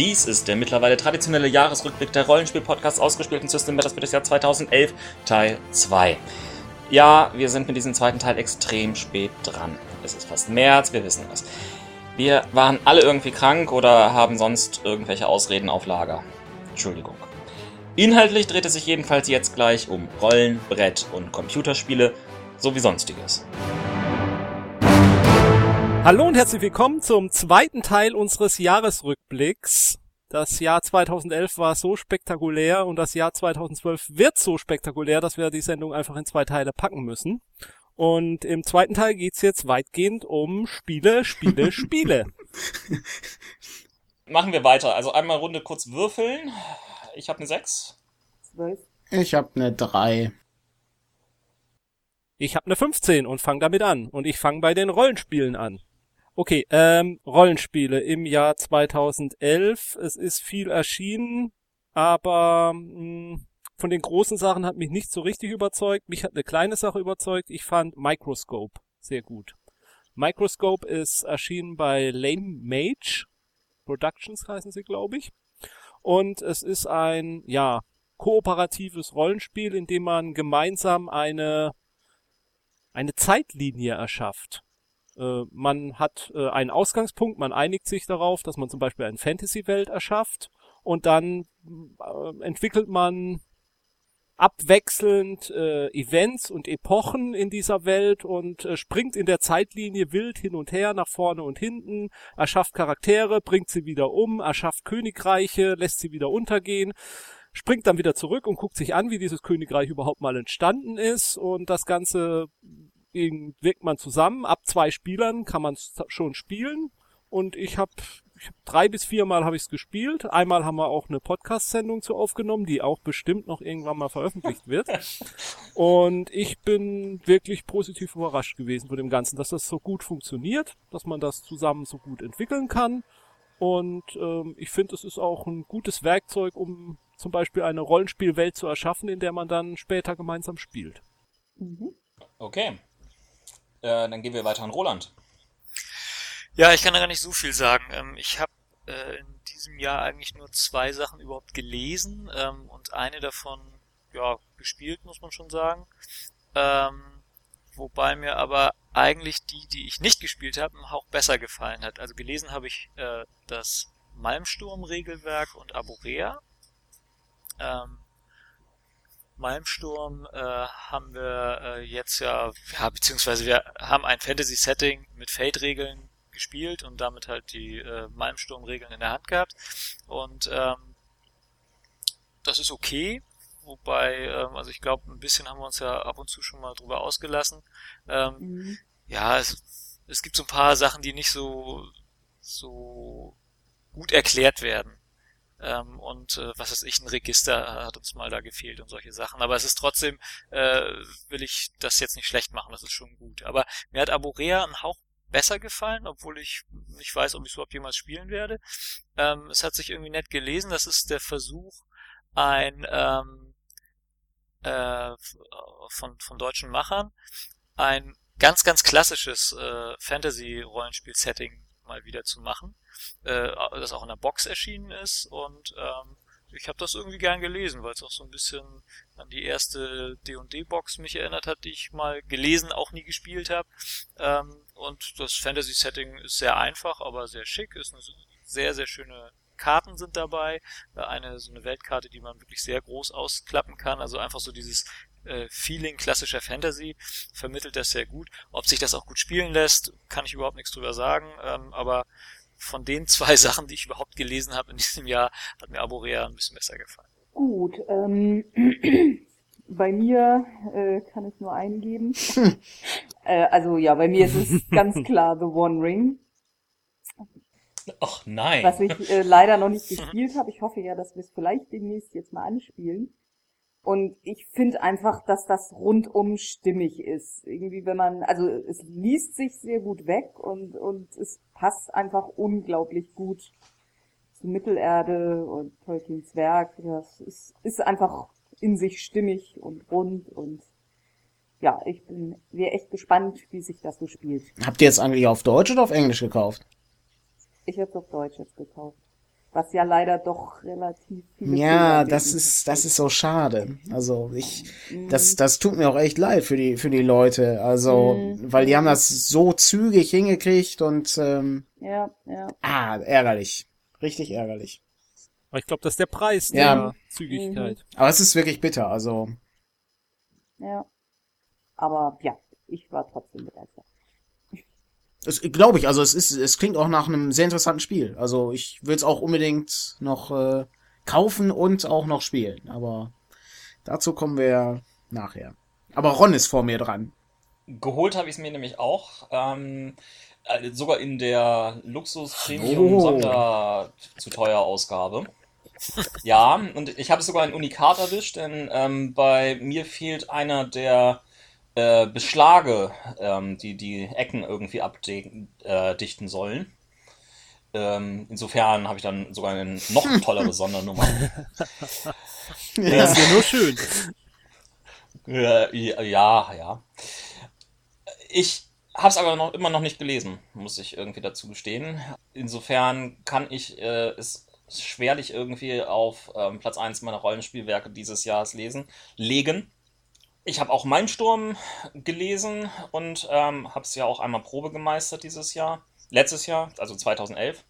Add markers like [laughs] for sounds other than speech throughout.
Dies ist der mittlerweile traditionelle Jahresrückblick der Rollenspiel-Podcasts ausgespielten System Matters für das Jahr 2011, Teil 2. Ja, wir sind mit diesem zweiten Teil extrem spät dran. Es ist fast März, wir wissen es. Wir waren alle irgendwie krank oder haben sonst irgendwelche Ausreden auf Lager. Entschuldigung. Inhaltlich dreht es sich jedenfalls jetzt gleich um Rollen, Brett und Computerspiele sowie sonstiges. Hallo und herzlich willkommen zum zweiten Teil unseres Jahresrückblicks. Das Jahr 2011 war so spektakulär und das Jahr 2012 wird so spektakulär, dass wir die Sendung einfach in zwei Teile packen müssen. Und im zweiten Teil geht's jetzt weitgehend um Spiele, Spiele, [laughs] Spiele. Machen wir weiter. Also einmal Runde kurz würfeln. Ich habe eine 6. Ich habe eine 3. Ich habe eine 15 und fange damit an. Und ich fange bei den Rollenspielen an. Okay, ähm, Rollenspiele im Jahr 2011. Es ist viel erschienen, aber mh, hm, von den großen Sachen hat mich nicht so richtig überzeugt. Mich hat eine kleine Sache überzeugt. Ich fand Microscope sehr gut. Microscope ist erschienen bei Lame Mage Productions heißen sie, glaube ich. Und es ist ein, ja, kooperatives Rollenspiel, in dem man gemeinsam eine, eine Zeitlinie erschafft. Äh, man hat äh, einen Ausgangspunkt, man einigt sich darauf, dass man zum Beispiel eine Fantasy-Welt erschafft und dann äh, entwickelt man abwechselnd äh, Events und Epochen in dieser Welt und äh, springt in der Zeitlinie wild hin und her, nach vorne und hinten, erschafft Charaktere, bringt sie wieder um, erschafft Königreiche, lässt sie wieder untergehen, springt dann wieder zurück und guckt sich an, wie dieses Königreich überhaupt mal entstanden ist und das Ganze wirkt man zusammen. Ab zwei Spielern kann man schon spielen. Und ich habe hab drei bis viermal habe ich es gespielt. Einmal haben wir auch eine Podcast-Sendung zu aufgenommen, die auch bestimmt noch irgendwann mal veröffentlicht wird. [laughs] Und ich bin wirklich positiv überrascht gewesen von dem Ganzen, dass das so gut funktioniert, dass man das zusammen so gut entwickeln kann. Und ähm, ich finde, es ist auch ein gutes Werkzeug, um zum Beispiel eine Rollenspielwelt zu erschaffen, in der man dann später gemeinsam spielt. Mhm. Okay. Äh, dann gehen wir weiter an Roland. Ja, ich kann da gar nicht so viel sagen. Ähm, ich habe äh, in diesem Jahr eigentlich nur zwei Sachen überhaupt gelesen ähm, und eine davon ja gespielt, muss man schon sagen. Ähm, wobei mir aber eigentlich die, die ich nicht gespielt habe, ein Hauch besser gefallen hat. Also gelesen habe ich äh, das Malmsturm-Regelwerk und Aborea. Ähm, Malmsturm äh, haben wir äh, jetzt ja, ja, beziehungsweise wir haben ein Fantasy-Setting mit Fate-Regeln gespielt und damit halt die äh, Malmsturm-Regeln in der Hand gehabt. Und ähm, das ist okay, wobei, ähm, also ich glaube, ein bisschen haben wir uns ja ab und zu schon mal drüber ausgelassen. Ähm, mhm. Ja, es, es gibt so ein paar Sachen, die nicht so so gut erklärt werden. Ähm, und äh, was weiß ich, ein Register hat uns mal da gefehlt und solche Sachen. Aber es ist trotzdem, äh, will ich das jetzt nicht schlecht machen, das ist schon gut. Aber mir hat Aborea ein Hauch besser gefallen, obwohl ich nicht weiß, ob ich es überhaupt jemals spielen werde. Ähm, es hat sich irgendwie nett gelesen. Das ist der Versuch, ein ähm, äh, von, von deutschen Machern ein ganz, ganz klassisches äh, Fantasy-Rollenspiel-Setting mal wieder zu machen, äh, das auch in der Box erschienen ist und ähm, ich habe das irgendwie gern gelesen, weil es auch so ein bisschen an die erste D&D-Box mich erinnert hat, die ich mal gelesen, auch nie gespielt habe. Ähm, und das Fantasy-Setting ist sehr einfach, aber sehr schick, ist eine sehr, sehr schöne Karten sind dabei. Eine so eine Weltkarte, die man wirklich sehr groß ausklappen kann. Also einfach so dieses äh, Feeling klassischer Fantasy vermittelt das sehr gut. Ob sich das auch gut spielen lässt, kann ich überhaupt nichts drüber sagen. Ähm, aber von den [laughs] zwei Sachen, die ich überhaupt gelesen habe in diesem Jahr, hat mir Aborea ein bisschen besser gefallen. Gut, ähm, [clears throat] bei mir äh, kann ich nur eingeben. [laughs] äh, also ja, bei mir ist es ganz [laughs] klar The One Ring. Ach nein. Was ich äh, leider noch nicht gespielt habe. Ich hoffe ja, dass wir es vielleicht demnächst jetzt mal anspielen. Und ich finde einfach, dass das rundum stimmig ist. Irgendwie, wenn man, also es liest sich sehr gut weg und, und es passt einfach unglaublich gut zu Mittelerde und Tolkiens Werk. Das ist, ist einfach in sich stimmig und rund und ja, ich bin sehr echt gespannt, wie sich das so spielt. Habt ihr jetzt eigentlich auf Deutsch oder auf Englisch gekauft? Ich habe es auf Deutsch jetzt gekauft. Was ja leider doch relativ viele Ja, das ist, das ist so schade. Also ich, das, das tut mir auch echt leid für die, für die Leute. Also, Mhm. weil die haben das so zügig hingekriegt und ähm, Ja, ja. ah, ärgerlich. Richtig ärgerlich. Aber ich glaube, das ist der Preis Ja. der Zügigkeit. Aber es ist wirklich bitter. Also Ja. Aber ja, ich war trotzdem begeistert. Es glaube ich, also es ist, es klingt auch nach einem sehr interessanten Spiel. Also ich will es auch unbedingt noch äh, kaufen und auch noch spielen. Aber dazu kommen wir nachher. Aber Ron ist vor mir dran. Geholt habe ich es mir nämlich auch. Ähm, äh, sogar in der Luxus Premium Oh. Sonder zu teuer Ausgabe. Ja, und ich habe sogar ein Unikat erwischt, denn ähm, bei mir fehlt einer der äh, Beschlage, ähm, die die Ecken irgendwie abdichten äh, sollen. Ähm, insofern habe ich dann sogar eine noch [laughs] tollere Sondernummer. Das ist ja nur schön. Äh, ja, ja. Ich habe es aber noch immer noch nicht gelesen, muss ich irgendwie dazu gestehen. Insofern kann ich äh, es schwerlich irgendwie auf ähm, Platz 1 meiner Rollenspielwerke dieses Jahres lesen, legen. Ich habe auch Mein Sturm gelesen und ähm, habe es ja auch einmal Probe gemeistert dieses Jahr, letztes Jahr, also 2011.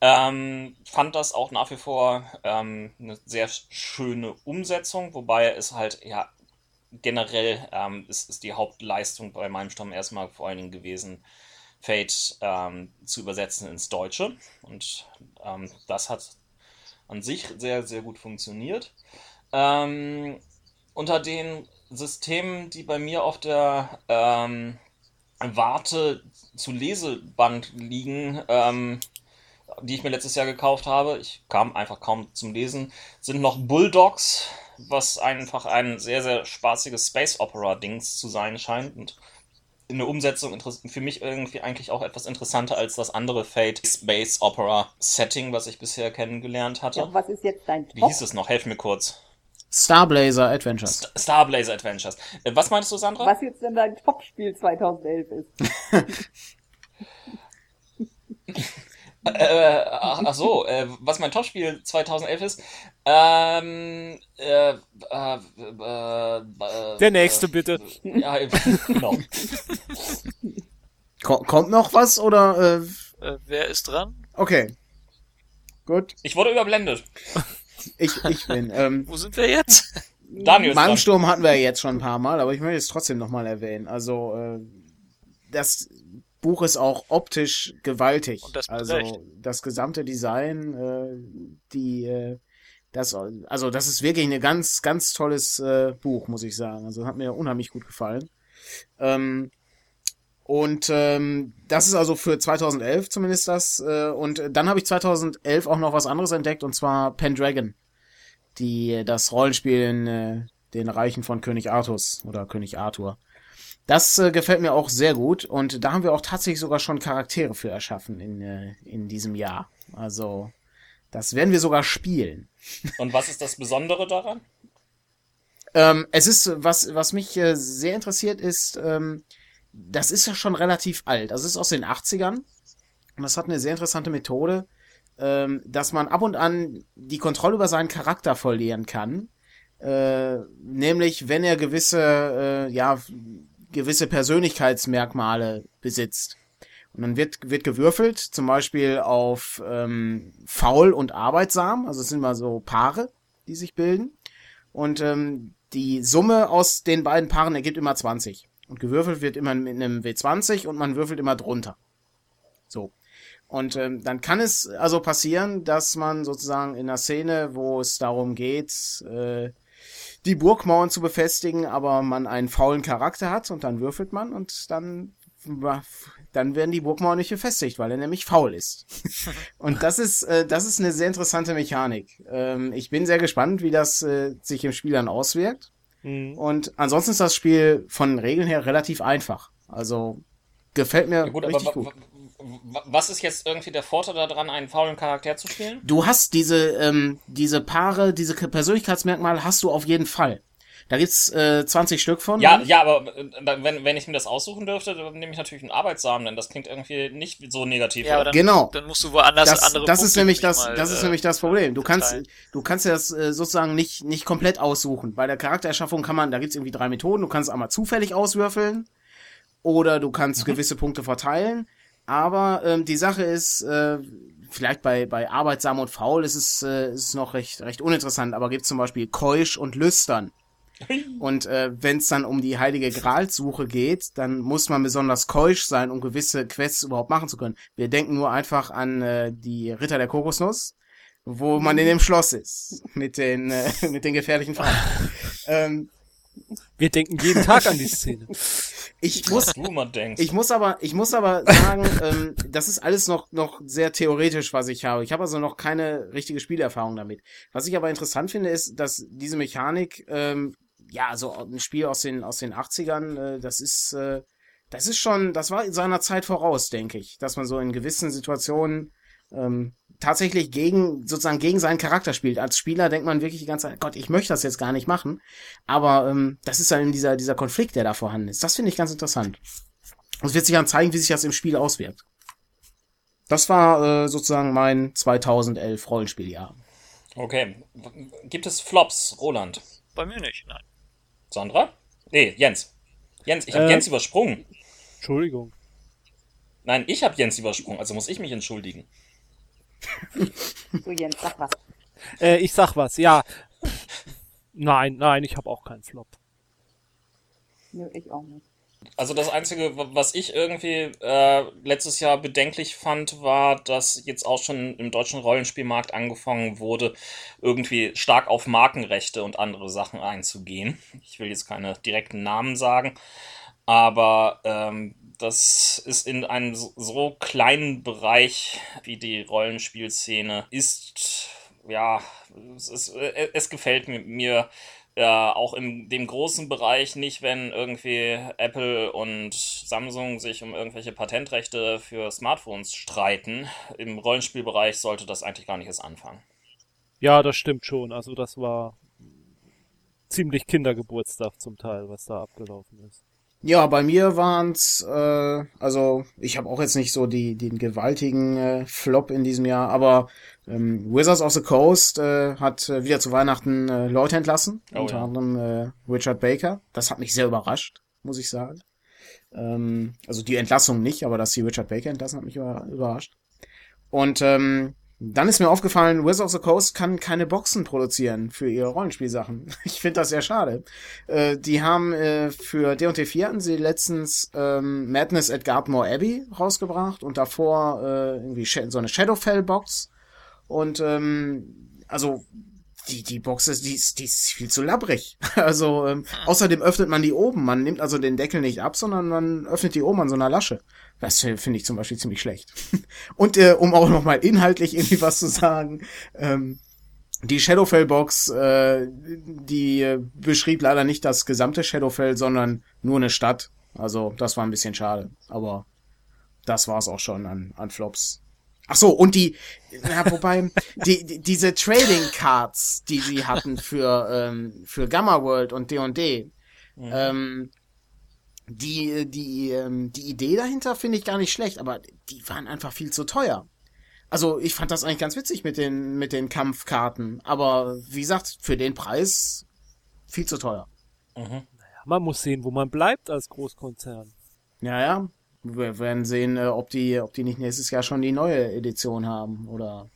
Ähm, fand das auch nach wie vor ähm, eine sehr schöne Umsetzung, wobei es halt ja generell ähm, ist, ist die Hauptleistung bei meinem Sturm erstmal vor allen Dingen gewesen, Fate ähm, zu übersetzen ins Deutsche. Und ähm, das hat an sich sehr, sehr gut funktioniert. Ähm, unter den Systemen, die bei mir auf der ähm, Warte zu Leseband liegen, ähm, die ich mir letztes Jahr gekauft habe, ich kam einfach kaum zum Lesen, sind noch Bulldogs, was einfach ein sehr, sehr spaßiges Space Opera-Dings zu sein scheint und in der Umsetzung für mich irgendwie eigentlich auch etwas interessanter als das andere Fate Space Opera Setting, was ich bisher kennengelernt hatte. Ja, was ist jetzt dein Wie Top? hieß es noch? Helf mir kurz. Starblazer Adventures. St Starblazer Adventures. Äh, was meinst du, Sandra? Was jetzt denn dein Topspiel 2011 ist? [laughs] Äh, ach, ach so, äh, was mein Topspiel 2011 ist. Ähm, äh, äh, äh, äh, Der nächste, bitte. Äh, ja, [laughs] genau. Ko kommt noch was oder? Äh, Äh, wer ist dran? okay. Gut. Ich wurde überblendet. Ich, ich bin. Ähm, Wo sind wir jetzt? Daniel. Malmsturm hatten wir ja jetzt schon ein paar Mal, aber ich möchte es trotzdem nochmal erwähnen. Also, äh, das Buch ist auch optisch gewaltig. Und das also, Recht. das gesamte Design, äh, die, äh, das, also, das ist wirklich ein ganz, ganz tolles äh, Buch, muss ich sagen. Also, hat mir unheimlich gut gefallen. Ähm, und ähm, das ist also für 2011 zumindest das. Äh, und dann habe ich 2011 auch noch was anderes entdeckt, und zwar Pendragon die das Rollenspiel in äh, den Reichen von König Artus oder König Arthur. Das äh, gefällt mir auch sehr gut und da haben wir auch tatsächlich sogar schon Charaktere für erschaffen in, äh, in diesem Jahr. Also das werden wir sogar spielen. Und was ist das Besondere daran? Ähm, es ist, was, was mich äh, sehr interessiert ist, ähm, das ist ja schon relativ alt. Also es ist aus den 80ern und das hat eine sehr interessante Methode, ähm, dass man ab und an die Kontrolle über seinen Charakter verlieren kann. Äh, nämlich, wenn er gewisse, äh, ja, gewisse Persönlichkeitsmerkmale besitzt. Und dann wird, wird gewürfelt, zum Beispiel auf ähm, faul und arbeitsam, also es sind immer so Paare, die sich bilden. Und ähm, die Summe aus den beiden Paaren ergibt immer 20. Und gewürfelt wird immer mit einem W20 und man würfelt immer drunter. So. Und ähm, dann kann es also passieren, dass man sozusagen in einer Szene, wo es darum geht, äh, die Burgmauern zu befestigen, aber man einen faulen Charakter hat und dann würfelt man und dann dann werden die Burgmauern nicht befestigt, weil er nämlich faul ist. [laughs] und das ist äh, das ist eine sehr interessante Mechanik. Ähm, ich bin sehr gespannt, wie das äh, sich im Spiel dann auswirkt. Mhm. Und ansonsten ist das Spiel von den Regeln her relativ einfach. Also gefällt mir Ja, gut, aber richtig gut. wa- wa- was ist jetzt irgendwie der Vorteil daran, einen faulen Charakter zu spielen? Du hast diese, ähm, diese Paare, diese Persönlichkeitsmerkmale hast du auf jeden Fall. Da gibt's äh, 20 Stück von. Ja, ja, aber äh, wenn, wenn ich mir das aussuchen dürfte, dann nehme ich natürlich einen Arbeitsamen, denn das klingt irgendwie nicht so negativ. Ja, dann, Genau. dann musst du woanders das, andere das Punkte ist nämlich das, mal, das ist äh, nämlich das Problem. Du kannst, du kannst ja das äh, sozusagen nicht, nicht komplett aussuchen. Bei der Charaktererschaffung kann man, da gibt's irgendwie drei Methoden. Du kannst einmal zufällig auswürfeln oder du kannst gewisse Punkte verteilen. Aber ähm, die Sache ist, äh, vielleicht bei, bei arbeitsam und faul ist es, äh, ist es noch recht, recht uninteressant, aber gibt zum Beispiel keusch und lüstern. Und äh, wenn es dann um die heilige Gralsuche geht, dann muss man besonders keusch sein, um gewisse Quests überhaupt machen zu können. Wir denken nur einfach an äh, die Ritter der Kokosnuss, wo man in dem Schloss ist mit den äh, [laughs] mit den gefährlichen Frauen. ähm, Wir denken jeden Tag an die Szene. [laughs] ich muss Was du immer denkst. ich muss aber, ich muss aber sagen, [laughs] ähm, das ist alles noch, noch sehr theoretisch, was ich habe. Ich habe also noch keine richtige Spielerfahrung damit. Was ich aber interessant finde, ist, dass diese Mechanik, ähm, ja, also ein Spiel aus den, aus den 80ern, äh, das ist, äh, das ist schon, das war in seiner Zeit voraus, denke ich, dass man so in gewissen Situationen ähm, tatsächlich gegen, sozusagen gegen seinen Charakter spielt. Als Spieler denkt man wirklich die ganze Zeit, Gott, ich möchte das jetzt gar nicht machen. Aber ähm, das ist dann dieser, dieser Konflikt, der da vorhanden ist. Das finde ich ganz interessant. Und es wird sich dann zeigen, wie sich das im Spiel auswirkt. Das war äh, sozusagen mein 2011 Rollenspieljahr. Okay. Gibt es Flops, Roland? Bei mir nicht, nein. Sandra? Nee, Jens. Jens, ich habe Äh. Jens übersprungen. Entschuldigung. Nein, ich habe Jens übersprungen, also muss ich mich entschuldigen. So, Jens, sag was. Äh, ich sag was, ja. Nein, nein, ich habe auch keinen Flop. Nö, ich auch nicht. Also das Einzige, wa- was ich irgendwie äh, letztes Jahr bedenklich fand, war, dass jetzt auch schon im deutschen Rollenspielmarkt angefangen wurde, irgendwie stark auf Markenrechte und andere Sachen einzugehen. Ich will jetzt keine direkten Namen sagen, aber ähm, das ist in einem so- kleinen Bereich wie die Rollenspielszene ist, ja, es, ist, äh, es gefällt mir ja, auch in dem großen Bereich nicht, wenn irgendwie Apple und Samsung sich um irgendwelche Patentrechte für Smartphones streiten. Im Rollenspielbereich sollte das eigentlich gar nicht erst anfangen. Ja, das stimmt schon. Also das war ziemlich Kindergeburtstag zum Teil, was da abgelaufen ist. Ja, bei mir waren's, äh, also ich habe auch jetzt nicht so die den gewaltigen äh, Flop in diesem Jahr, aber ähm, Wizards of the Coast äh, hat äh, wieder zu Weihnachten äh, Leute entlassen, Oh, unter ja. anderem äh, Richard Baker. Das hat mich sehr überrascht, muss ich sagen. Ähm, also die Entlassung nicht, aber dass sie Richard Baker entlassen, hat mich über, überrascht. Und ähm, dann ist mir aufgefallen, Wizards of the Coast kann keine Boxen produzieren für ihre Rollenspielsachen. [laughs] Ich finde das sehr schade. Äh, die haben äh, für D&T 4 hatten sie letztens ähm, Madness at Gardmore Abbey rausgebracht und davor äh, irgendwie so eine Shadowfell-Box. Und ähm, also die, die Box ist, die ist, die ist viel zu labbrig. [laughs] Also ähm, außerdem öffnet man die oben. Man nimmt also den Deckel nicht ab, sondern man öffnet die oben an so einer Lasche. Das äh, finde ich zum Beispiel ziemlich schlecht. [laughs] Und äh, um auch nochmal inhaltlich irgendwie was zu sagen, ähm, die Shadowfell-Box, äh, die äh, beschrieb leider nicht das gesamte Shadowfell, sondern nur eine Stadt. Also das war ein bisschen schade. Aber das war's auch schon an, an Flops. Ach so, und die, na, wobei, [laughs] die, die, diese Trading Cards, die sie hatten für, ähm, für Gamma World und D&D, ähm, die, die, ähm, die Idee dahinter finde ich gar nicht schlecht, aber die waren einfach viel zu teuer. Also ich fand das eigentlich ganz witzig mit den, mit den Kampfkarten, aber wie gesagt, für den Preis viel zu teuer. Mhm. Ja, man muss sehen, wo man bleibt als Großkonzern. Ja, ja. Wir werden sehen, äh, ob die, ob die nicht nächstes Jahr schon die neue Edition haben oder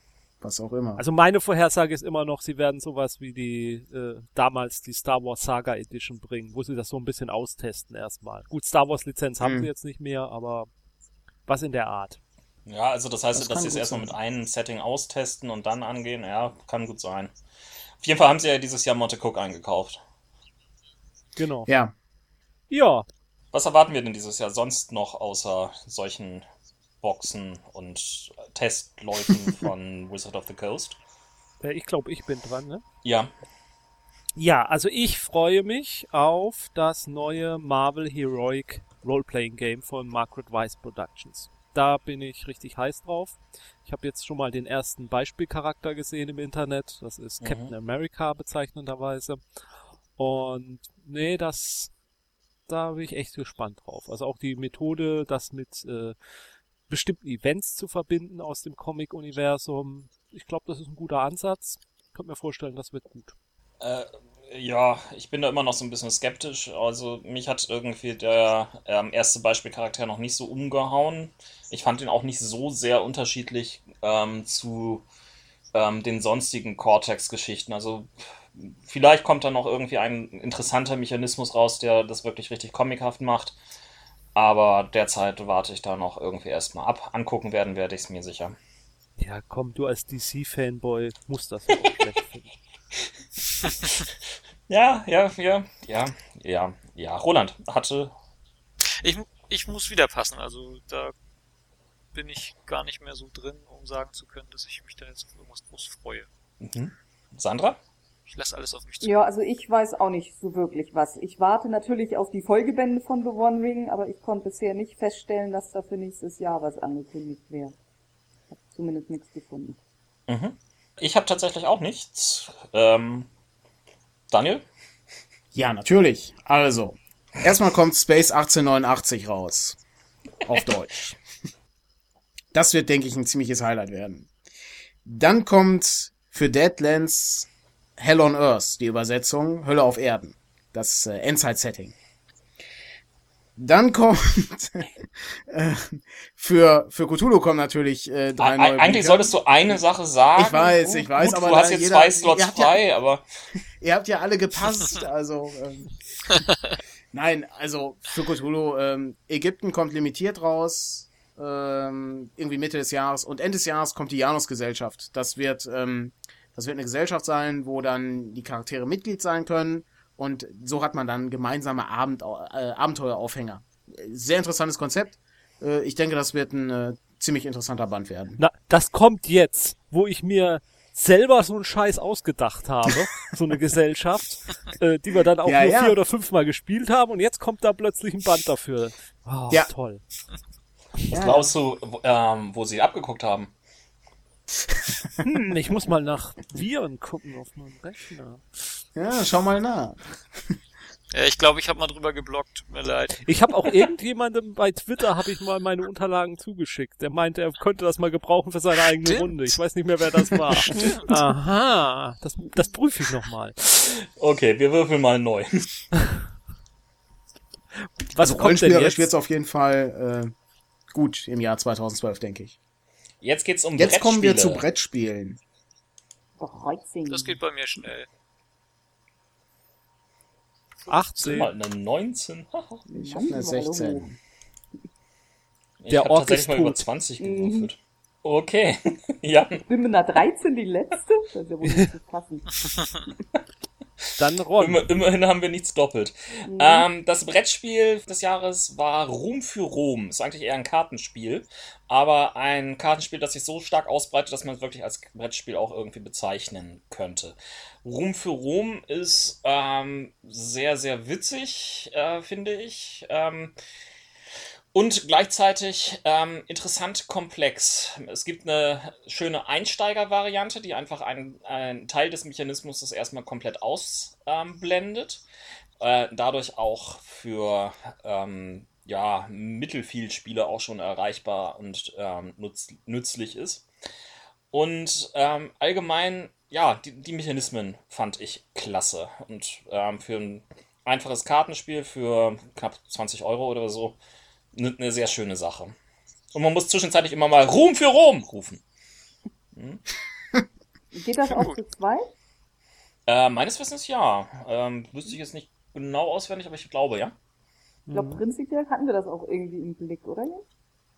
was auch immer. Also meine Vorhersage ist immer noch, sie werden sowas wie die äh, damals die Star Wars Saga Edition bringen, wo sie das so ein bisschen austesten erstmal. Gut, Star Wars Lizenz haben Hm. sie jetzt nicht mehr, aber was in der Art. Ja, also das heißt, Das dass sie es erstmal mit einem Setting austesten und dann angehen, ja, kann gut sein. Auf jeden Fall haben sie ja dieses Jahr Monte Cook eingekauft. Genau. ja. Ja, Was erwarten wir denn dieses Jahr sonst noch außer solchen Boxen und Testläufen [laughs] von Wizard of the Coast? ich glaube, ich bin dran, ne? Ja, Ja, also ich freue mich auf das neue Marvel Heroic Roleplaying Game von Margaret Weiss Productions. Da bin ich richtig heiß drauf. Ich habe jetzt schon mal den ersten Beispielcharakter gesehen im Internet. Das ist Mhm. Captain America bezeichnenderweise. Und nee, das, da bin ich echt gespannt drauf. Also auch die Methode, das mit äh, bestimmten Events zu verbinden aus dem Comic-Universum. Ich glaube, das ist ein guter Ansatz. Ich könnte mir vorstellen, das wird gut. Äh, ja, ich bin da immer noch so ein bisschen skeptisch. Also mich hat irgendwie der ähm, erste Beispielcharakter noch nicht so umgehauen. Ich fand ihn auch nicht so sehr unterschiedlich ähm, zu ähm, den sonstigen Cortex-Geschichten. Also vielleicht kommt da noch irgendwie ein interessanter Mechanismus raus, der das wirklich richtig comichaft macht. Aber derzeit warte ich da noch irgendwie erstmal ab. Angucken werden werde ich es mir sicher. Ja, komm, du als DC-Fanboy musst das ja auch schlecht finden. [laughs] Ja, ja, ja, ja, ja, ja. Roland hatte. Ich, ich muss wieder passen, also da bin ich gar nicht mehr so drin, um sagen zu können, dass ich mich da jetzt auf irgendwas groß freue. Mhm. Sandra? Ich lasse alles auf mich zu. Ja, also ich weiß auch nicht so wirklich was. Ich warte natürlich auf die Folgebände von The One Ring, aber ich konnte bisher nicht feststellen, dass da für nächstes Jahr was angekündigt wäre. Ich habe zumindest nichts gefunden. Mhm. Ich habe tatsächlich auch nichts. Ähm, Daniel? Ja, natürlich. Also, erstmal kommt Space 1889 raus. Auf [laughs] Deutsch. Das wird, denke ich, ein ziemliches Highlight werden. Dann kommt für Deadlands Hell on Earth, die Übersetzung Hölle auf Erden. Das äh, Endzeit-Setting. Dann kommt [laughs] äh, für für Cthulhu kommen natürlich äh, drei neue Eigentlich Bücher. solltest du eine Sache sagen. Ich weiß, ich weiß, Gut, aber du hast jetzt jeder- zwei Slots habt ja- frei, aber [laughs] Ihr habt ja alle gepasst, [laughs] also ähm, nein, also für Cthulhu ähm, Ägypten kommt limitiert raus, ähm, irgendwie Mitte des Jahres und Ende des Jahres kommt die Janus-Gesellschaft. Das wird ähm, das wird eine Gesellschaft sein, wo dann die Charaktere Mitglied sein können und so hat man dann gemeinsame Abend, äh, Abenteueraufhänger. Sehr interessantes Konzept. Äh, ich denke, das wird ein äh, ziemlich interessanter Band werden. Na, das kommt jetzt, wo ich mir selber so einen Scheiß ausgedacht habe, so eine [laughs] Gesellschaft, äh, die wir dann auch Ja, nur ja. vier oder fünfmal gespielt haben und jetzt kommt da plötzlich ein Band dafür. Oh, Ja. toll. was glaubst du, wo, ähm, wo sie abgeguckt haben? Hm, ich muss mal nach Viren gucken auf meinem Rechner. Ja, schau mal nach. Ja, ich glaube, ich habe mal drüber geblockt. Tut mir leid. Ich habe auch irgendjemandem bei Twitter habe ich mal meine Unterlagen zugeschickt. Der meinte, er könnte das mal gebrauchen für seine eigene Stimmt. Runde. Ich weiß nicht mehr, wer das war. Aha, das, das prüfe ich noch mal. Okay, wir würfeln mal neu. Was Also kommt denn jetzt? wird's auf jeden Fall äh, gut im Jahr 2012, denke ich. Jetzt geht's um Jetzt kommen wir zu Brettspiele. Brettspielen. Das geht bei mir schnell. 18. Mal eine 19. Haha. [laughs] Ich habe eine 16. Ich Der habe Ork tatsächlich ist mal über tot. 20 Mhm. gewürfelt. Okay, [laughs] ja. Ich bin mit einer 13 die letzte. Das ist ja wohl nicht zu fassen. [laughs] Dann Ron. Immer, immerhin haben wir nichts doppelt. Mhm. Ähm, das Brettspiel des Jahres war Ruhm für Rom. Ist eigentlich eher ein Kartenspiel, aber ein Kartenspiel, das sich so stark ausbreitet, dass man es wirklich als Brettspiel auch irgendwie bezeichnen könnte. Ruhm für Rom ist ähm, sehr, sehr witzig, äh, finde ich. Ähm, und gleichzeitig ähm, interessant komplex. Es gibt eine schöne Einsteiger-Variante, die einfach einen, einen Teil des Mechanismus das erstmal komplett ausblendet. Äh, dadurch auch für ähm, ja, Mittelfield-Spieler auch schon erreichbar und ähm, nutz, nützlich ist. Und ähm, allgemein, ja, die, die Mechanismen fand ich klasse. Und ähm, für ein einfaches Kartenspiel für knapp 20 Euro oder so eine ne sehr schöne Sache. Und man muss zwischenzeitlich immer mal Ruhm für Rom rufen. [laughs] Geht das auch zu zweit? Äh, meines Wissens ja. Ähm, wüsste ich jetzt nicht genau auswendig, aber ich glaube, ja. Ich glaube, prinzipiell hatten wir das auch irgendwie im Blick, oder? Jens?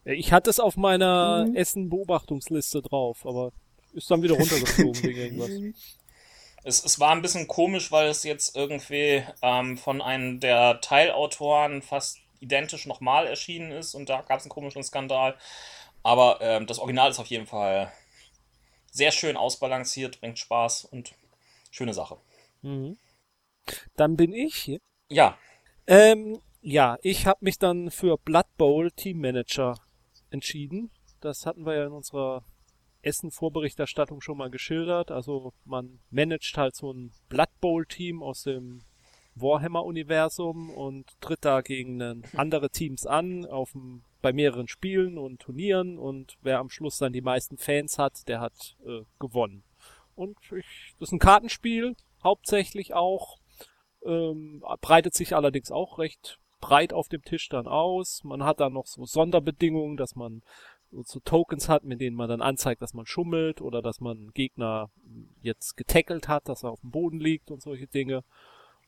Ich hatte es auf meiner Mhm. Essen-Beobachtungsliste drauf, aber ist dann wieder runtergeflogen wegen [laughs] irgendwas. Es, es war ein bisschen komisch, weil es jetzt irgendwie ähm, von einem der Teilautoren fast identisch nochmal erschienen ist und da gab es einen komischen Skandal. Aber ähm, das Original ist auf jeden Fall sehr schön ausbalanciert, bringt Spaß und schöne Sache. Mhm. Dann bin ich. Ja, Ähm, ja, ich habe mich dann für Blood Bowl Team Manager entschieden. Das hatten wir ja in unserer Essen-Vorberichterstattung schon mal geschildert. Also man managt halt so ein Blood Bowl Team aus dem Warhammer-Universum und tritt da gegen einen, [laughs] andere Teams an, auf dem, bei mehreren Spielen und Turnieren und wer am Schluss dann die meisten Fans hat, der hat äh, gewonnen. Und ich, das ist ein Kartenspiel, hauptsächlich auch, ähm, breitet sich allerdings auch recht breit auf dem Tisch dann aus. Man hat dann noch so Sonderbedingungen, dass man so Tokens hat, mit denen man dann anzeigt, dass man schummelt oder dass man Gegner jetzt getackelt hat, dass er auf dem Boden liegt und solche Dinge.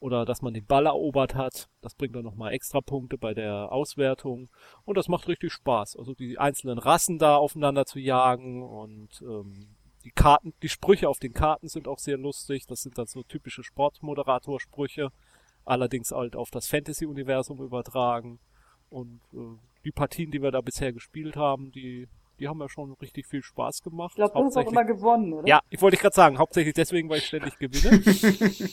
Oder dass man den Ball erobert hat. Das bringt dann nochmal extra Punkte bei der Auswertung. Und das macht richtig Spaß. Also die einzelnen Rassen da aufeinander zu jagen und ähm, die Karten, die Sprüche auf den Karten sind auch sehr lustig. Das sind dann so typische Sportmoderator-Sprüche. Allerdings halt auf das Fantasy-Universum übertragen. Und äh, die Partien, die wir da bisher gespielt haben, die, die haben ja schon richtig viel Spaß gemacht. Ich glaube, du hast auch immer gewonnen, oder? Ja, ich wollte gerade sagen, hauptsächlich deswegen, weil ich ständig gewinne. [laughs]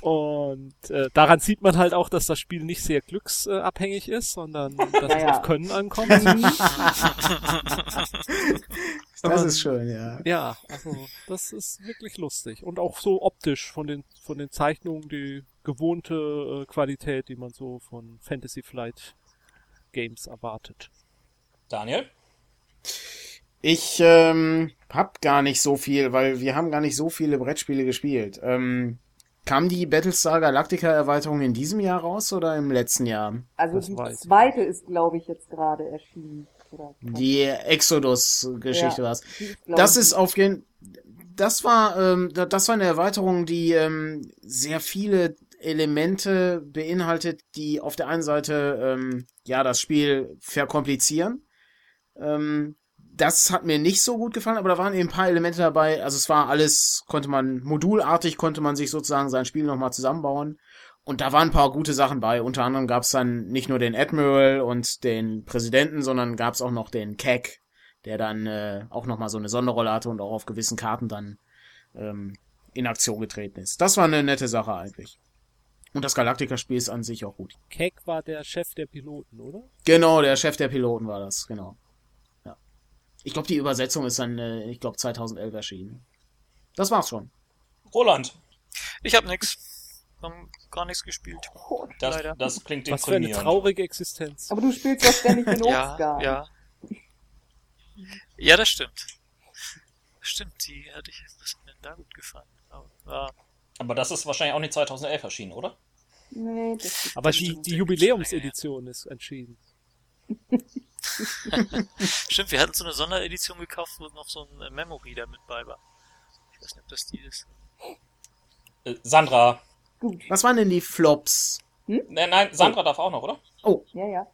Und äh, daran sieht man halt auch, dass das Spiel nicht sehr glücksabhängig ist, sondern [laughs] dass Ja, es ja. auf Können ankommt. [laughs] [laughs] Das ist schön, ja. ja, also das ist wirklich lustig. Und auch so optisch von den, von den Zeichnungen die gewohnte äh, Qualität, die man so von Fantasy Flight Games erwartet. Daniel? Ich ähm, hab gar nicht so viel, weil wir haben gar nicht so viele Brettspiele gespielt. Ähm, kam die Battlestar Galactica Erweiterung in diesem Jahr raus oder im letzten Jahr? Also Das die ich zweite ist, glaube ich, jetzt gerade erschienen. Die Exodus-Geschichte Ja. ist, glaub Das ist auf jeden das war ähm, da- das war eine Erweiterung, die ähm, sehr viele Elemente beinhaltet, die auf der einen Seite ähm, ja das Spiel verkomplizieren. Ähm, das hat mir nicht so gut gefallen, aber da waren eben ein paar Elemente dabei. Also es war alles, konnte man modulartig, konnte man sich sozusagen sein Spiel nochmal zusammenbauen. Und da waren ein paar gute Sachen bei. Unter anderem gab es dann nicht nur den Admiral und den Präsidenten, sondern gab es auch noch den Keck, der dann äh, auch nochmal so eine Sonderrolle hatte und auch auf gewissen Karten dann ähm, in Aktion getreten ist. Das war eine nette Sache eigentlich. Und das Galactica-Spiel ist an sich auch gut. Keck war der Chef der Piloten, oder? Genau, der Chef der Piloten war das, genau. Ja. Ich glaube, die Übersetzung ist dann, äh, ich glaube, 2011 erschienen. Das war's schon. Roland. Ich habe nix. Haben gar nichts gespielt. Das, Leider. das klingt Was für eine traurige Existenz. Aber du spielst doch ständig [laughs] den Ja, Obstgarten. ja. Ja, das stimmt. Stimmt, die hatte ich, was hat mir denn da gut gefallen? Aber, ja, Aber das ist wahrscheinlich auch nicht 2011 erschienen, oder? Nee, das ist Aber das die, die Jubiläumsedition ist entschieden. [laughs] [laughs] Stimmt, wir hatten so eine Sonderedition gekauft, wo noch so ein äh, Memory da mit bei war. Ich weiß nicht, ob das die ist. Äh, Sandra. gut. Was waren denn die Flops? Nein, nein, Sandra darf auch noch, oder? Ja, ja.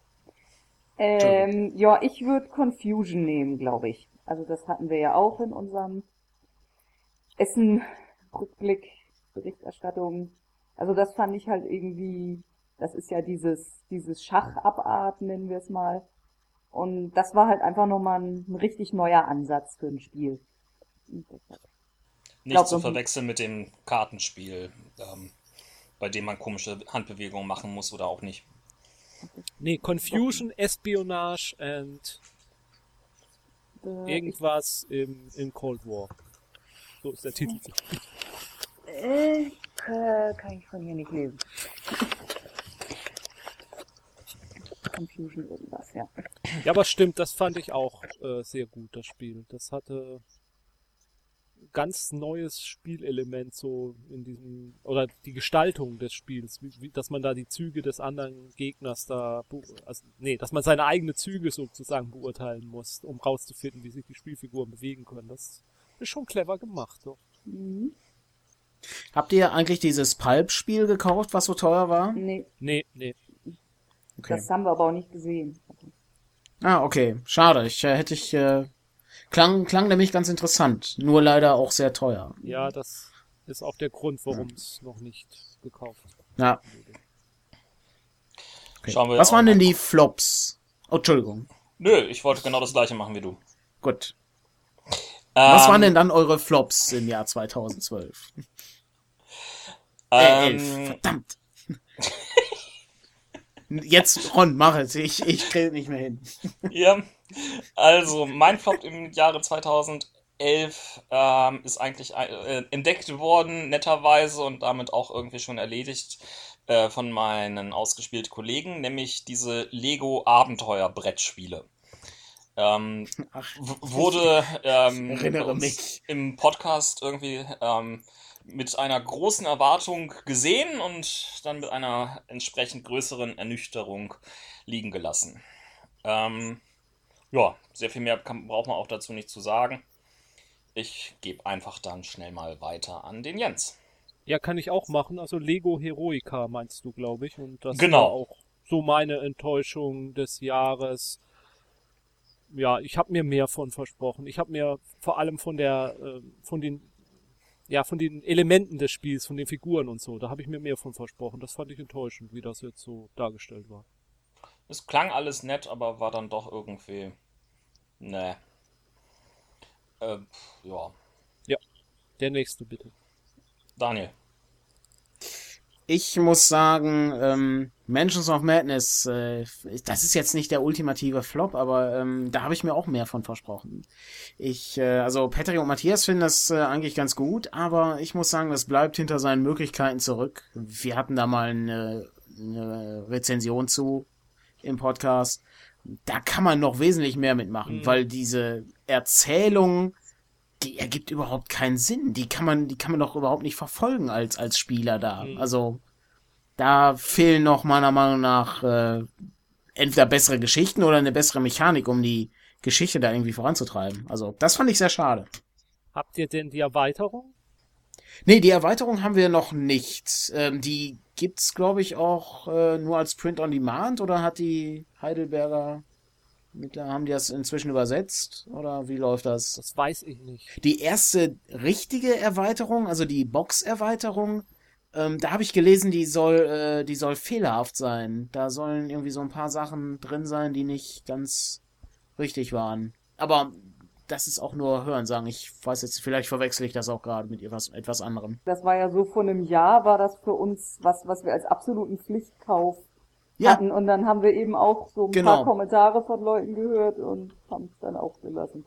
Ähm, ja, ich würde Confusion nehmen, glaube ich. Also das hatten wir ja auch in unserem Essen-Rückblick, [laughs] Berichterstattung. Also das fand ich halt irgendwie, das ist ja dieses, dieses Schachabart, nennen wir es mal. Und das war halt einfach nochmal ein, ein richtig neuer Ansatz für ein Spiel. Nicht Glaub, zu verwechseln mit dem Kartenspiel, ähm, bei dem man komische Handbewegungen machen muss oder auch nicht. Nee, Confusion, Espionage and Äh, irgendwas im, im Cold War. So ist der Titel. Äh, äh, kann ich von hier nicht lesen. Confusion irgendwas, ja. Ja, aber stimmt, das fand ich auch äh, sehr gut, das Spiel. Das hatte ganz neues Spielelement so in diesem, oder die Gestaltung des Spiels, wie, wie, dass man da die Züge des anderen Gegners da, also, nee, dass man seine eigenen Züge sozusagen beurteilen muss, um rauszufinden, wie sich die Spielfiguren bewegen können. Das ist schon clever gemacht, doch. Mhm. Habt ihr eigentlich dieses Pulp-Spiel gekauft, was so teuer war? Nee, Nee, nee. Okay. das haben wir aber auch nicht gesehen. Ah, okay. Schade. Ich äh, hätte ich äh, klang klang nämlich ganz interessant, nur leider auch sehr teuer. Ja, das ist auch der Grund, warum es noch nicht gekauft Ja. wurde. Okay. Schauen wir Was waren denn die Flops? Oh, Entschuldigung. Nö, ich wollte genau das gleiche machen wie du. Gut. Was Ähm, waren denn dann eure Flops im Jahr 2012? Äh, elf. Ähm, Verdammt. [laughs] Jetzt, Ron, mach es. Ich, ich krieg nicht mehr hin. ja, also mein Flop im Jahre 2011 2011 ähm, ist eigentlich äh, entdeckt worden, netterweise, und damit auch irgendwie schon erledigt äh, von meinen ausgespielten Kollegen, nämlich diese Lego Abenteuer-Brettspiele. Ähm, Ach, wurde ähm, im Podcast irgendwie ähm, mit einer großen Erwartung gesehen und dann mit einer entsprechend größeren Ernüchterung liegen gelassen. Ähm, ja, sehr viel mehr kann, braucht man auch dazu nicht zu sagen. Ich gebe einfach dann schnell mal weiter an den Jens. Ja, kann ich auch machen. Also Lego Heroica meinst du, glaube ich. Und das Genau. war auch so meine Enttäuschung des Jahres. Ja, ich habe mir mehr von versprochen. Ich habe mir vor allem von der, äh, von den, ja, von den Elementen des Spiels, von den Figuren und so, da habe ich mir mehr von versprochen. Das fand ich enttäuschend, wie das jetzt so dargestellt war. Es klang alles nett, aber war dann doch irgendwie. Ne. Äh, ja. Der nächste bitte. Daniel. Ich muss sagen, ähm, Mansions of Madness, äh, das ist jetzt nicht der ultimative Flop, aber ähm, da habe ich mir auch mehr von versprochen. Ich, äh, also Patrick und Matthias finden das äh, eigentlich ganz gut, aber ich muss sagen, das bleibt hinter seinen Möglichkeiten zurück. Wir hatten da mal eine, eine Rezension zu im Podcast. Da kann man noch wesentlich mehr mitmachen, Mhm. weil diese Erzählung, die ergibt überhaupt keinen Sinn. Die kann man, die kann man doch überhaupt nicht verfolgen als, als Spieler da. Mhm. Also, da fehlen noch meiner Meinung nach äh, entweder bessere Geschichten oder eine bessere Mechanik, um die Geschichte da irgendwie voranzutreiben. Also, das fand ich sehr schade. Habt ihr denn die Erweiterung? Nee, die Erweiterung haben wir noch nicht. Ähm, die gibt's, glaube ich, auch äh, nur als Print on Demand oder hat die Heidelberger mittler- haben die das inzwischen übersetzt oder wie läuft das? Das weiß ich nicht. Die erste richtige Erweiterung, also die Box-Erweiterung, ähm, da habe ich gelesen, die soll, äh, die soll fehlerhaft sein. Da sollen irgendwie so ein paar Sachen drin sein, die nicht ganz richtig waren. Aber das ist auch nur Hörensagen. Ich weiß jetzt, vielleicht verwechsel ich das auch gerade mit etwas, etwas anderem. Das war ja so vor einem Jahr, war das für uns was, was wir als absoluten Pflichtkauf Ja, hatten. Und dann haben wir eben auch so ein Genau. paar Kommentare von Leuten gehört und haben es dann auch gelassen.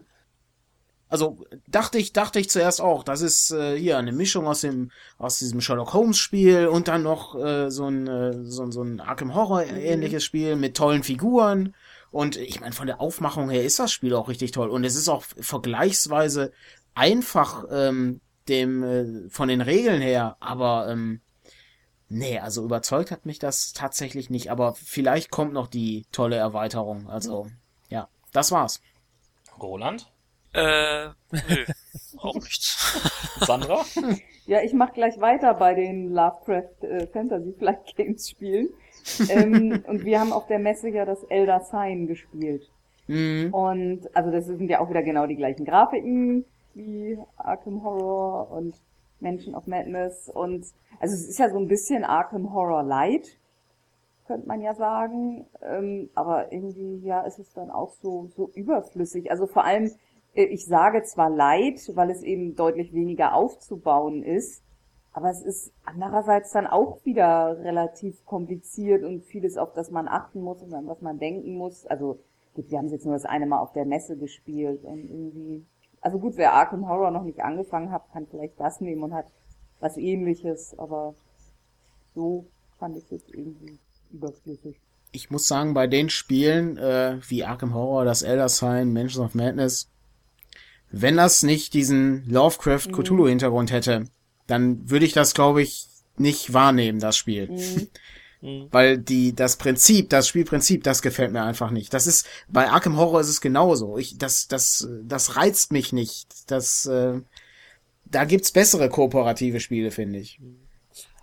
also dachte ich, dachte ich zuerst auch, das ist äh, hier eine Mischung aus dem aus diesem Sherlock Holmes Spiel und dann noch äh, so ein äh, so, ein- so ein Arkham Horror ähnliches Spiel mit tollen Figuren und ich meine von der Aufmachung her ist das Spiel auch richtig toll und es ist auch vergleichsweise einfach ähm, dem äh, von den Regeln her, aber ähm, nee, also überzeugt hat mich das tatsächlich nicht, aber vielleicht kommt noch die tolle Erweiterung, also ja, das war's. Roland. Äh, nö, [laughs] auch nichts. Sandra. [laughs] Ja, ich mache gleich weiter bei den Lovecraft äh, Fantasy Flight Games Spielen. ähm, [laughs] und wir haben auf der Messe ja das Elder Sign gespielt. Mhm. Und also das sind ja auch wieder genau die gleichen Grafiken wie Arkham Horror und Mansion of Madness. Und also es ist ja so ein bisschen Arkham Horror Light, könnte man ja sagen. Ähm, aber irgendwie, ja, ist es dann auch so, so überflüssig. Also vor allem, äh, ich sage zwar Light, weil es eben deutlich weniger aufzubauen ist, aber es ist andererseits dann auch wieder relativ kompliziert und vieles, auf das man achten muss und an was man denken muss. Also wir haben es jetzt nur das eine Mal auf der Messe gespielt und irgendwie, also gut, wer Arkham Horror noch nicht angefangen hat, kann vielleicht das nehmen und hat was ähnliches, aber so fand ich es jetzt irgendwie überflüssig. ich muss sagen, bei den Spielen äh, wie Arkham Horror, das Elder Sign, Mansions of Madness, wenn das nicht diesen Lovecraft Cthulhu Hintergrund hätte, dann würde ich das, glaube ich, nicht wahrnehmen, das Spiel. Mhm. [laughs] Mhm. Weil die, das Prinzip, das Spielprinzip, das gefällt mir einfach nicht. Das ist, bei Arkham Horror ist es genauso. Ich, das, das, das reizt mich nicht. Das, äh, da gibt's bessere kooperative Spiele, finde ich.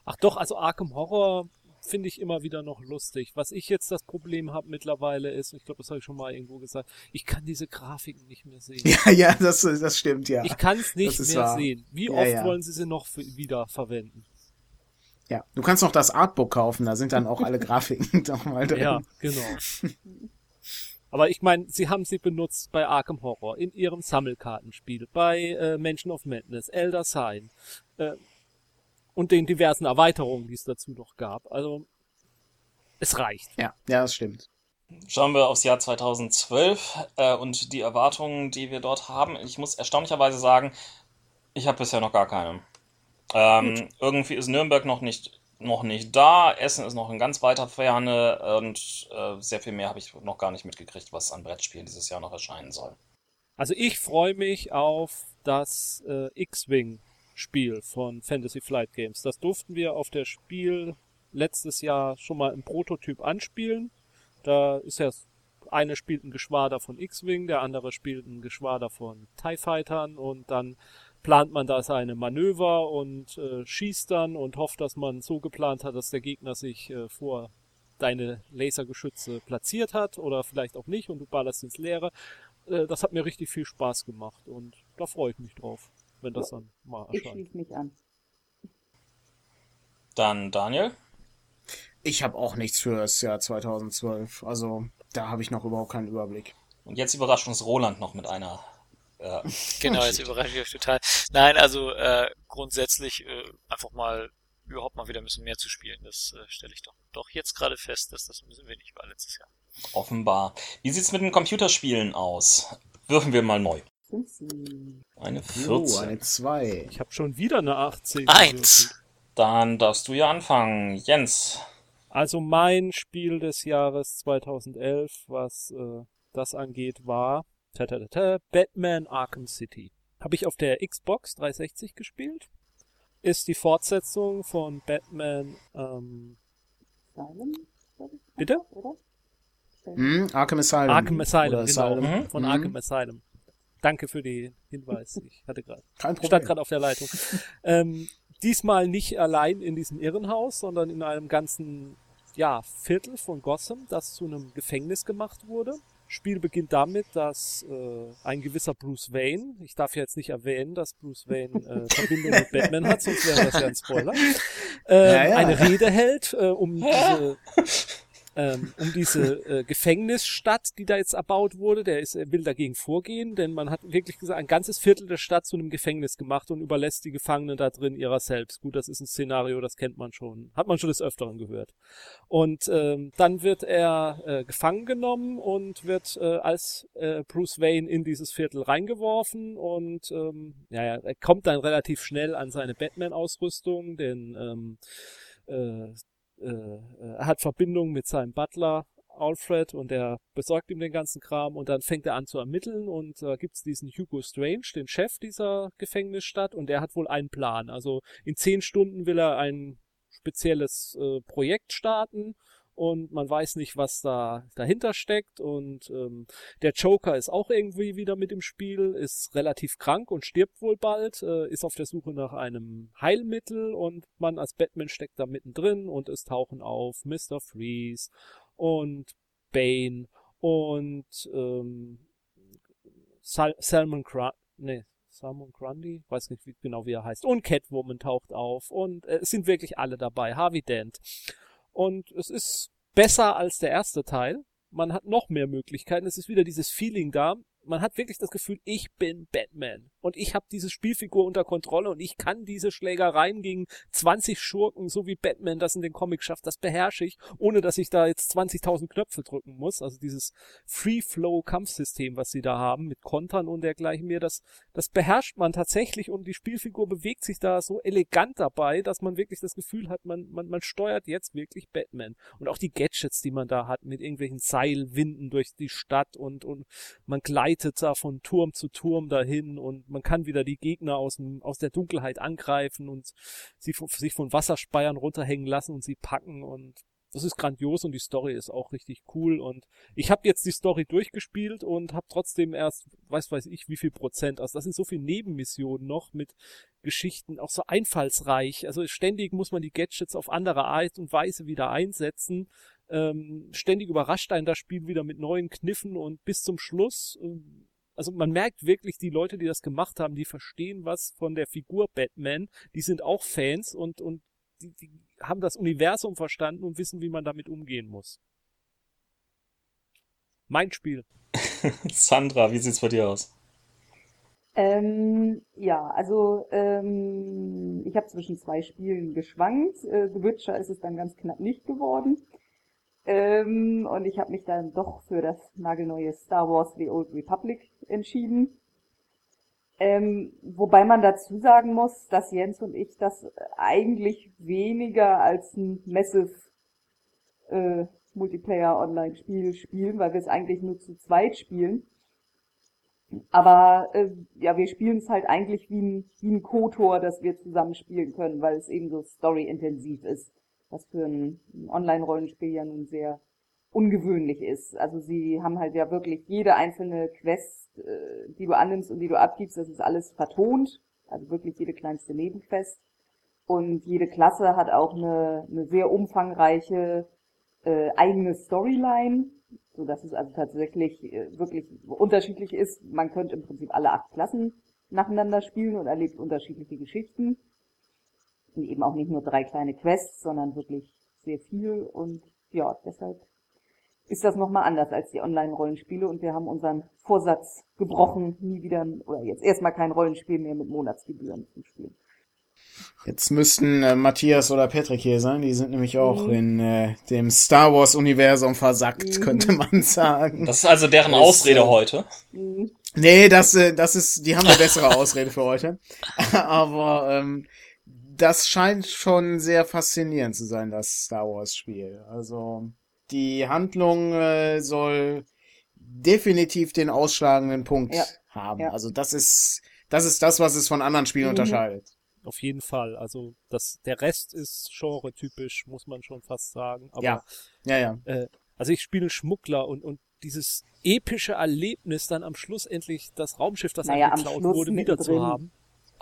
Ach doch, also Arkham Horror finde ich immer wieder noch lustig. Was ich jetzt das Problem habe mittlerweile ist, ich glaube, das habe ich schon mal irgendwo gesagt, ich kann diese Grafiken nicht mehr sehen. Ja, ja, das, das stimmt, ja. Ich kann es nicht mehr wahr. sehen. Wie Ja, oft ja. wollen sie sie noch für, wieder verwenden? Ja, du kannst noch das Artbook kaufen, da sind dann auch alle [laughs] Grafiken [laughs] nochmal drin. Ja, genau. Aber ich meine, sie haben sie benutzt bei Arkham Horror, in ihrem Sammelkartenspiel, bei äh, Mansion of Madness, Elder Sign äh, und den diversen Erweiterungen, die es dazu noch gab. Also es reicht. Ja, ja, das stimmt. Schauen wir aufs Jahr 2012 äh, und die Erwartungen, die wir dort haben. Ich muss erstaunlicherweise sagen, ich habe bisher noch gar keine. Ähm, irgendwie ist Nürnberg noch nicht, noch nicht da, Essen ist noch in ganz weiter Ferne und äh, sehr viel mehr habe ich noch gar nicht mitgekriegt, was an Brettspielen dieses Jahr noch erscheinen soll. Also ich freue mich auf das äh, X-Wing-Spiel von Fantasy Flight Games. Das durften wir auf der Spiel letztes Jahr schon mal im Prototyp anspielen. Da ist ja eine spielt ein Geschwader von X-Wing, der andere spielt ein Geschwader von TIE Fightern und dann plant man da seine Manöver und äh, schießt dann und hofft, dass man so geplant hat, dass der Gegner sich äh, vor deine Lasergeschütze platziert hat oder vielleicht auch nicht und du ballerst ins Leere. Äh, das hat mir richtig viel Spaß gemacht und da freue ich mich drauf, wenn das dann mal Ich erscheint. schließe mich an. Dann Daniel. Ich habe auch nichts für das Jahr 2012. Also da habe ich noch überhaupt keinen Überblick. Und jetzt überrascht uns Roland noch mit einer. Äh, Genau, jetzt überrasche ich euch total. Nein, also äh, grundsätzlich äh, einfach mal überhaupt mal wieder ein bisschen mehr zu spielen. Das äh, stelle ich doch, doch jetzt gerade fest, dass das ein bisschen wenig war letztes Jahr. offenbar. Wie sieht's mit den Computerspielen aus? Würfen wir mal neu. 15. Eine Oh, 14. eine 2. Ich habe schon wieder eine 18. Eins. Dann darfst du ja anfangen. Jens. Also mein Spiel des Jahres 2011, was äh, das angeht, war ta -ta -ta -ta, Batman Arkham City. Habe ich auf der Xbox 360 gespielt. Ist die Fortsetzung von Batman. Ähm, Asylum? Bitte? Oder? Hm, Arkham Asylum. Arkham Asylum, Oder genau. Asylum. Mhm. Von Mhm. Arkham Asylum. Danke für den Hinweis. Ich hatte gerade Kein stand Problem. gerade auf der Leitung. ähm, diesmal nicht allein in diesem Irrenhaus, sondern in einem ganzen ja, Viertel von Gotham, das zu einem Gefängnis gemacht wurde. Spiel beginnt damit, dass äh, ein gewisser Bruce Wayne, ich darf ja jetzt nicht erwähnen, dass Bruce Wayne äh, [laughs] Verbindung mit Batman hat, sonst wäre das ja ein Spoiler, [laughs] äh, Ja, ja. eine Rede hält, äh, um diese ähm, um diese äh, Gefängnisstadt, die da jetzt erbaut wurde. Der ist, will dagegen vorgehen, denn man hat wirklich gesagt, ein ganzes Viertel der Stadt zu einem Gefängnis gemacht und überlässt die Gefangenen da drin ihrer selbst. Gut, das ist ein Szenario, das kennt man schon, hat man schon des Öfteren gehört. Und ähm, dann wird er äh, gefangen genommen und wird äh, als äh, Bruce Wayne in dieses Viertel reingeworfen und ähm, ja, ja, er kommt dann relativ schnell an seine Batman-Ausrüstung, denn ähm, äh, äh, er hat Verbindung mit seinem Butler Alfred und der besorgt ihm den ganzen Kram und dann fängt er an zu ermitteln und da gibt's diesen Hugo Strange, den Chef dieser Gefängnisstadt und der hat wohl einen Plan. Also in zehn Stunden will er ein spezielles äh, Projekt starten und man weiß nicht, was da dahinter steckt. Und ähm, der Joker ist auch irgendwie wieder mit im Spiel, ist relativ krank und stirbt wohl bald, äh, ist auf der Suche nach einem Heilmittel. Und man als Batman steckt da mittendrin und es tauchen auf Mr. Freeze und Bane und ähm, Sal Salmon Grant, nee, Salmon Grundy, weiß nicht wie, genau wie er heißt, und Catwoman taucht auf. Und äh, es sind wirklich alle dabei, Harvey Dent. Und es ist besser als der erste Teil. Man hat noch mehr Möglichkeiten. Es ist wieder dieses Feeling da. Man hat wirklich das Gefühl, ich bin Batman. Und ich habe diese Spielfigur unter Kontrolle und ich kann diese Schlägereien gegen 20 Schurken, so wie Batman das in den Comics schafft, das beherrsche ich, ohne dass ich da jetzt 20.000 Knöpfe drücken muss. Also dieses Free-Flow-Kampfsystem, was sie da haben, mit Kontern und dergleichen mehr, das, das beherrscht man tatsächlich und die Spielfigur bewegt sich da so elegant dabei, dass man wirklich das Gefühl hat, man, man, man steuert jetzt wirklich Batman. Und auch die Gadgets, die man da hat, mit irgendwelchen Seilwinden durch die Stadt und, und man gleitet da von Turm zu Turm dahin und man kann wieder die Gegner aus, dem, aus der Dunkelheit angreifen und sie sich von Wasserspeiern runterhängen lassen und sie packen und das ist grandios und die Story ist auch richtig cool und ich habe jetzt die Story durchgespielt und habe trotzdem erst, weiß weiß ich, wie viel Prozent. Also das sind so viele Nebenmissionen noch mit Geschichten, auch so einfallsreich. Also ständig muss man die Gadgets auf andere Art und Weise wieder einsetzen. Ähm, ständig überrascht einen das Spiel wieder mit neuen Kniffen und bis zum Schluss. ähm, Also man merkt wirklich, die Leute, die das gemacht haben, die verstehen was von der Figur Batman. Die sind auch Fans und, und die, die haben das Universum verstanden und wissen, wie man damit umgehen muss. Mein Spiel. [laughs] Sandra, wie sieht's bei dir aus? Ähm, ja, also ähm, ich habe zwischen zwei Spielen geschwankt. Äh, The Witcher ist es dann ganz knapp nicht geworden. Ähm, und ich habe mich dann doch für das nagelneue Star Wars The Old Republic entschieden. Ähm, wobei man dazu sagen muss, dass Jens und ich das eigentlich weniger als ein Massive äh, Multiplayer-Online-Spiel spielen, weil wir es eigentlich nur zu zweit spielen. Aber äh, ja, wir spielen es halt eigentlich wie ein, wie ein Kotor, das wir zusammen spielen können, weil es eben so story-intensiv ist, was für ein, Online-Rollenspiel ja nun sehr ungewöhnlich ist. Also sie haben halt ja wirklich jede einzelne Quest, äh, die du annimmst und die du abgibst, das ist alles vertont, also wirklich jede kleinste Nebenquest. Und jede Klasse hat auch eine, eine sehr umfangreiche äh, eigene Storyline, so dass es also tatsächlich äh, wirklich unterschiedlich ist. Man könnte im Prinzip alle acht Klassen nacheinander spielen und erlebt unterschiedliche Geschichten. Und eben auch nicht nur drei kleine Quests, sondern wirklich sehr viel. Und ja, deshalb ist das nochmal anders als die Online-Rollenspiele und wir haben unseren Vorsatz gebrochen, nie wieder oder jetzt erstmal kein Rollenspiel mehr mit Monatsgebühren zu spielen. Jetzt müssten äh, Matthias oder Patrick hier sein, die sind nämlich auch Mhm. in äh, dem Star Wars Universum versackt, Mhm. könnte man sagen. Das ist also deren Das, Ausrede äh, heute. Mhm. Nee, das, äh, das ist, die haben eine bessere Ausrede für heute. [laughs] Aber ähm, das scheint schon sehr faszinierend zu sein, das Star Wars Spiel. Also die Handlung äh, soll definitiv den ausschlagenden Punkt Ja. haben. Ja. Also das ist, das ist das, was es von anderen Spielen Mhm. unterscheidet. Auf jeden Fall. Also das, der Rest ist genre-typisch, muss man schon fast sagen. Aber Ja. Ja, ja. äh, also ich spiele Schmuggler und, und dieses epische Erlebnis, dann am Schluss endlich das Raumschiff, das Naja, einem am geklaut Schluss wurde, wieder zu haben.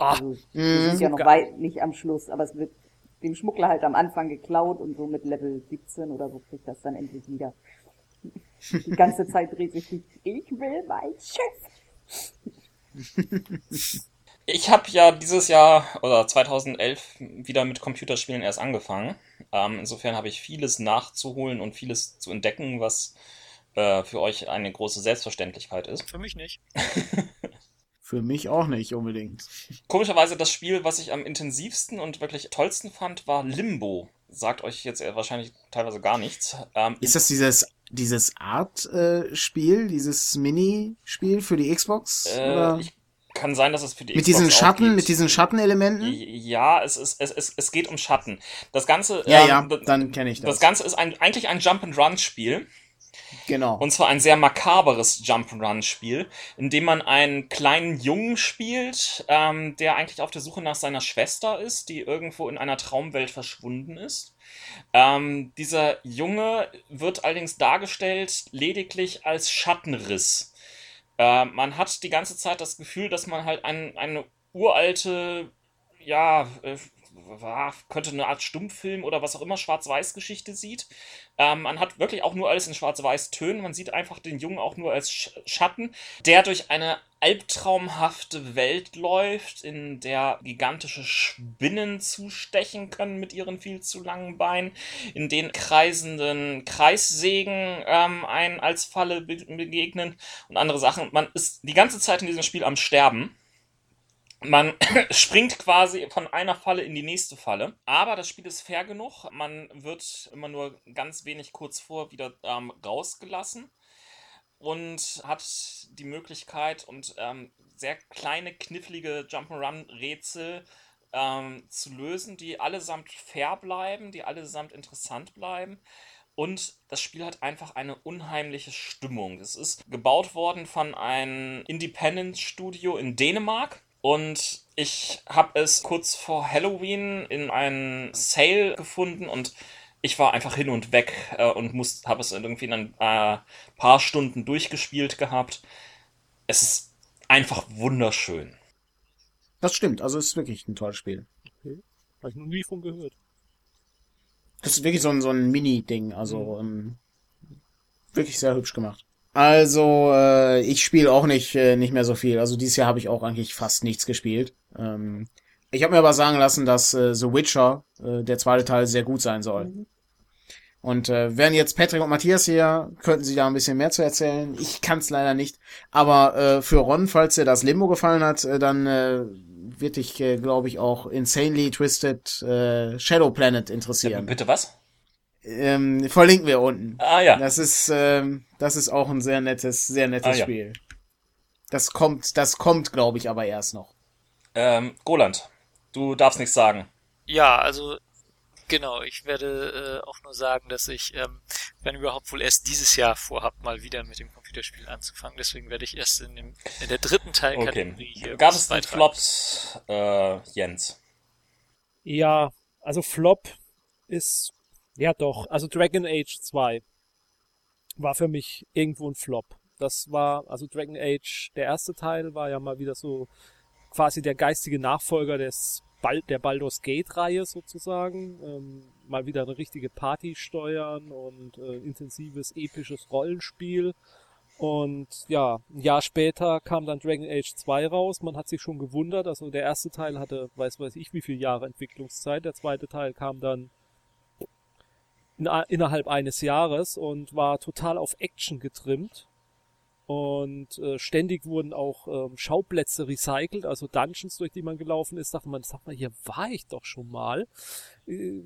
Ah, Also, wir sind ja noch weit nicht am Schluss, aber es wird dem Schmuggler halt am Anfang geklaut und so mit Level 17 oder so kriegt das dann endlich wieder. Die ganze Zeit dreht sich die, ich will mein Schiff. [laughs] Ich habe ja dieses Jahr oder 2011 wieder mit Computerspielen erst angefangen. Ähm, insofern habe ich vieles nachzuholen und vieles zu entdecken, was äh, für euch eine große Selbstverständlichkeit ist. Für mich nicht. [laughs] Für mich auch nicht unbedingt. Komischerweise das Spiel, was ich am intensivsten und wirklich tollsten fand, war Limbo. Sagt euch jetzt wahrscheinlich teilweise gar nichts. Ähm, Ist das dieses dieses Art-Spiel, dieses Mini-Spiel für die Xbox? äh, oder? ich, kann sein, dass es für die mit Xbox diesen auch Schatten, geht. mit diesen Schattenelementen? Ja, es, ist, es, es, es geht um Schatten. Das Ganze, Ja, ähm, ja, dann kenne ich das. das Ganze ist ein, eigentlich ein Jump-and-Run-Spiel. Genau. Und zwar ein sehr makaberes Jump-and-Run-Spiel, in dem man einen kleinen Jungen spielt, ähm, der eigentlich auf der Suche nach seiner Schwester ist, die irgendwo in einer Traumwelt verschwunden ist. Ähm, dieser Junge wird allerdings dargestellt lediglich als Schattenriss. Äh, man hat die ganze Zeit das Gefühl, dass man halt ein, eine uralte, ja, äh, könnte eine Art Stummfilm oder was auch immer, Schwarz-Weiß-Geschichte sieht. Ähm, man hat wirklich auch nur alles in Schwarz-Weiß-Tönen. Man sieht einfach den Jungen auch nur als Sch Schatten, der durch eine albtraumhafte Welt läuft, in der gigantische Spinnen zustechen können mit ihren viel zu langen Beinen, in den kreisenden Kreissägen ähm, einen als Falle be begegnen und andere Sachen. Man ist die ganze Zeit in diesem Spiel am Sterben. Man [coughs] springt quasi von einer Falle in die nächste Falle. Aber das Spiel ist fair genug. Man wird immer nur ganz wenig kurz vor wieder ähm, rausgelassen und hat die Möglichkeit und ähm, sehr kleine, knifflige Jump'n'Run-Rätsel ähm, zu lösen, die allesamt fair bleiben, die allesamt interessant bleiben. Und das Spiel hat einfach eine unheimliche Stimmung. Es ist gebaut worden von einem Independent-Studio in Dänemark. Und ich habe es kurz vor Halloween in einem Sale gefunden und ich war einfach hin und weg äh, und muss, habe es irgendwie in ein äh, paar Stunden durchgespielt gehabt. Es ist einfach wunderschön. Das stimmt, also es ist wirklich ein tolles Spiel. habe ich noch nie von gehört. Das ist wirklich so ein, so ein Mini-Ding, also ähm, wirklich sehr hübsch gemacht. Also, äh, ich spiele auch nicht, äh, nicht mehr so viel. Also dieses Jahr habe ich auch eigentlich fast nichts gespielt. Ähm, ich habe mir aber sagen lassen, dass äh, The Witcher, äh, der zweite Teil, sehr gut sein soll. Und äh, wären jetzt Patrick und Matthias hier, könnten sie da ein bisschen mehr zu erzählen. Ich kann es leider nicht. Aber äh, für Ron, falls dir das Limbo gefallen hat, äh, dann äh, wird dich, äh, glaube ich, auch Insanely Twisted äh, Shadow Planet interessieren. Bitte was? Ähm, verlinken wir unten. Ah ja. Das ist, ähm, das ist auch ein sehr nettes, sehr nettes Ah, ja. Spiel. Das kommt, das kommt, glaube ich, aber erst noch. Ähm, Roland, du darfst nichts sagen. Ja, also genau, ich werde äh, auch nur sagen, dass ich, ähm, wenn überhaupt wohl erst dieses Jahr vorhab, mal wieder mit dem Computerspiel anzufangen. Deswegen werde ich erst in, dem, in der dritten Teilkategorie hier Gab es einen. Flops, äh, Jens? Ja, also Flop ist, ja doch, also Dragon Age 2 war für mich irgendwo ein Flop. Das war, also Dragon Age, der erste Teil war ja mal wieder so quasi der geistige Nachfolger des Bal der Baldur's Gate Reihe sozusagen. Ähm, mal wieder eine richtige Party steuern und äh, intensives, episches Rollenspiel. Und ja, ein Jahr später kam dann Dragon Age 2 raus. Man hat sich schon gewundert. Also der erste Teil hatte, weiß weiß ich, wie viele Jahre Entwicklungszeit. Der zweite Teil kam dann in, innerhalb eines Jahres und war total auf Action getrimmt. Und äh, ständig wurden auch ähm, Schauplätze recycelt, also Dungeons, durch die man gelaufen ist. Dachte man, sag mal, hier war ich doch schon mal. Äh,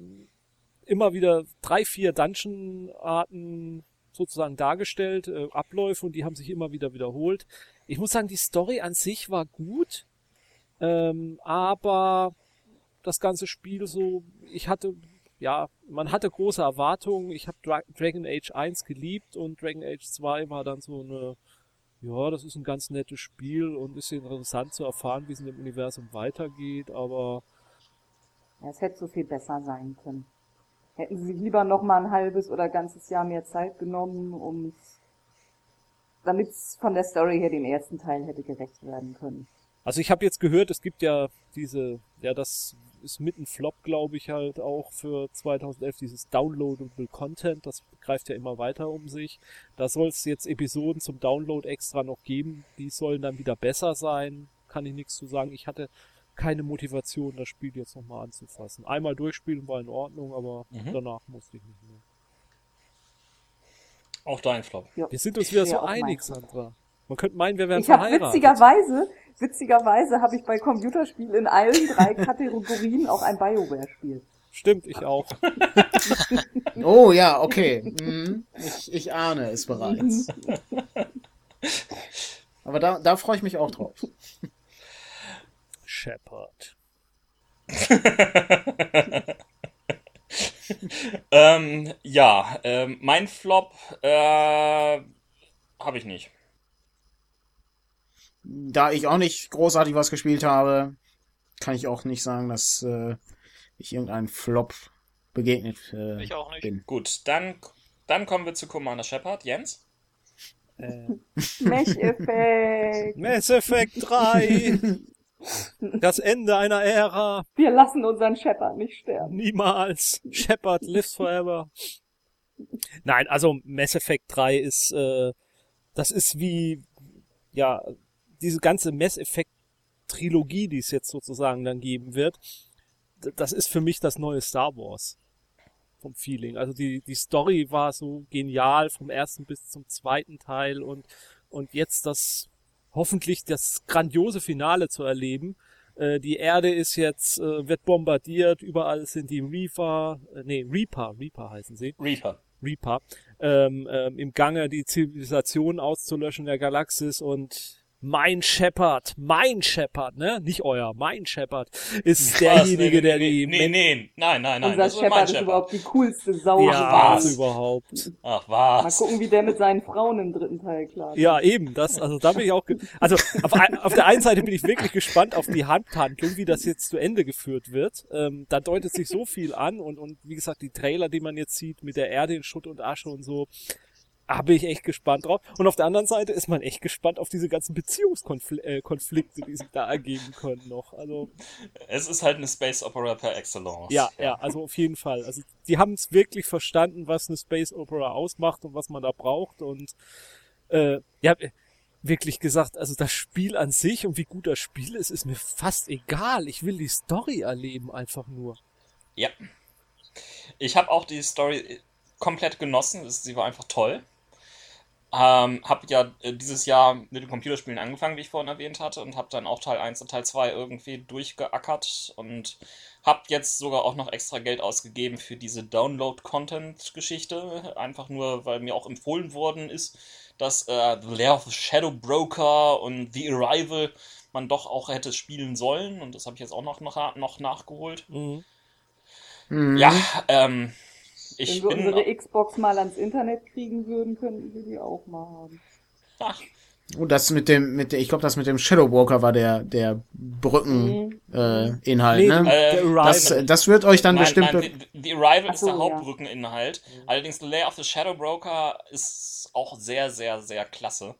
immer wieder drei, vier Dungeon-Arten sozusagen dargestellt, äh, Abläufe und die haben sich immer wieder wiederholt. Ich muss sagen, die Story an sich war gut, ähm, aber das ganze Spiel so, ich hatte, ja, man hatte große Erwartungen. Ich habe Dra Dragon Age 1 geliebt und Dragon Age 2 war dann so eine, ja, das ist ein ganz nettes Spiel und ist interessant zu erfahren, wie es in dem Universum weitergeht, aber Ja, es hätte so viel besser sein können. Hätten sie sich lieber noch mal ein halbes oder ganzes Jahr mehr Zeit genommen, um damit es von der Story her dem ersten Teil hätte gerecht werden können. Also ich habe jetzt gehört, es gibt ja diese, ja das ist mit ein Flop, glaube ich, halt auch für 2011, dieses Downloadable Content, das greift ja immer weiter um sich. Da soll es jetzt Episoden zum Download extra noch geben, die sollen dann wieder besser sein, kann ich nichts zu sagen. Ich hatte keine Motivation, das Spiel jetzt nochmal anzufassen. Einmal durchspielen war in Ordnung, aber Mhm. danach musste ich nicht mehr. Auch dein Flop. Ja. Wir sind uns wieder Ja, so einig. Sandra. Man könnte meinen, wir wären Ich habe verheiratet. witzigerweise, witzigerweise habe ich bei Computerspielen in allen drei [laughs] Kategorien auch ein Bioware-Spiel. Stimmt, ich auch. [laughs] Oh ja, okay. Mhm. Ich, ich ahne es bereits. [laughs] Aber da, da freue ich mich auch drauf. Shepard. ähm, ja, ähm, mein Flop äh, habe ich nicht. Da ich auch nicht großartig was gespielt habe, kann ich auch nicht sagen, dass äh, ich irgendeinen Flop begegnet äh, Ich auch nicht. bin. Gut, dann, dann kommen wir zu Commander Shepard. Jens? Äh, Mech-Effekt. Mass Effect 3. [laughs] Das Ende einer Ära. Wir lassen unseren Shepard nicht sterben. Niemals. Shepard lives forever. Nein, also Mass Effect 3 ist, äh, das ist wie, ja, diese ganze Mass Effect Trilogie, die es jetzt sozusagen dann geben wird. Das ist für mich das neue Star Wars. Vom Feeling. Also die, die Story war so genial vom ersten bis zum zweiten Teil und, und jetzt das, hoffentlich das grandiose Finale zu erleben. Äh, die Erde ist jetzt, äh, wird bombardiert, überall sind die Reaper, äh, nee, Reaper, Reaper heißen sie, Reaper. Reaper, ähm, ähm, im Gange die Zivilisation auszulöschen der Galaxis und mein Shepard, mein Shepard, ne? Nicht euer, mein Shepard ist derjenige, Was? der nee, die Nee, nee, nein, nein, nein. Unser das ist überhaupt die coolste Sau. ja, was? überhaupt. Ach, Mal was? gucken, wie der mit seinen Frauen im dritten Teil klar Ja, eben, das, also da bin ich auch, also auf, auf der einen Seite bin ich wirklich gespannt auf die Handhandlung, wie das jetzt zu Ende geführt wird. Ähm, da deutet sich so viel an und, und wie gesagt, die Trailer, die man jetzt sieht mit der Erde in Schutt und Asche und so, bin ich echt gespannt drauf. Und auf der anderen Seite ist man echt gespannt auf diese ganzen Beziehungskonflikte, äh, die sich da ergeben können noch. Also Es ist halt eine Space Opera per excellence. ja, ja, also auf jeden Fall. Also die haben es wirklich verstanden, was eine Space Opera ausmacht und was man da braucht und äh, ja, wirklich gesagt, also das Spiel an sich und wie gut das Spiel ist, ist mir fast egal. Ich will die Story erleben einfach nur. Ja. Ich habe auch die Story komplett genossen. Sie war einfach toll. Ähm, hab ja äh, dieses Jahr mit den Computerspielen angefangen, wie ich vorhin erwähnt hatte, und hab dann auch Teil 1 und Teil 2 irgendwie durchgeackert und hab jetzt sogar auch noch extra Geld ausgegeben für diese Download-Content-Geschichte. Einfach nur, weil mir auch empfohlen worden ist, dass äh, The Lair of the Shadow Broker und The Arrival man doch auch hätte spielen sollen. Und das habe ich jetzt auch noch, noch, noch nachgeholt. Mhm. Mhm. Ja, ähm, ich Wenn wir bin. unsere Xbox mal ans Internet kriegen würden, könnten wir die auch mal haben. Ach, [laughs] Und das mit dem, mit der, ich glaube, das mit dem Shadow Walker war der, der Brücken, äh, Inhalt, Nee, ne? Äh. Das, das wird euch dann nein, bestimmt. nein, The Arrival Ach ist der ja. Hauptbrückeninhalt. Allerdings The Lair of the Shadow Broker ist auch sehr, sehr, sehr klasse.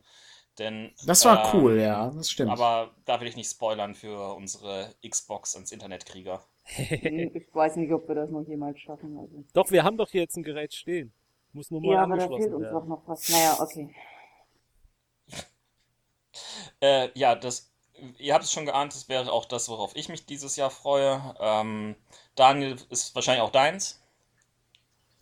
Denn, das war ähm, cool, ja, das stimmt. Aber da will ich nicht spoilern für unsere Xbox ins Internetkrieger. Hm, [laughs] Ich weiß nicht, ob wir das noch jemals schaffen. Also. Doch, wir haben doch hier jetzt ein Gerät stehen. Muss nur mal Ja, aber da angeschlossen fehlt uns werden. doch noch was. Naja, okay. Äh, ja, das, ihr habt es schon geahnt, das wäre auch das, worauf ich mich dieses Jahr freue. Ähm, Daniel ist wahrscheinlich auch deins.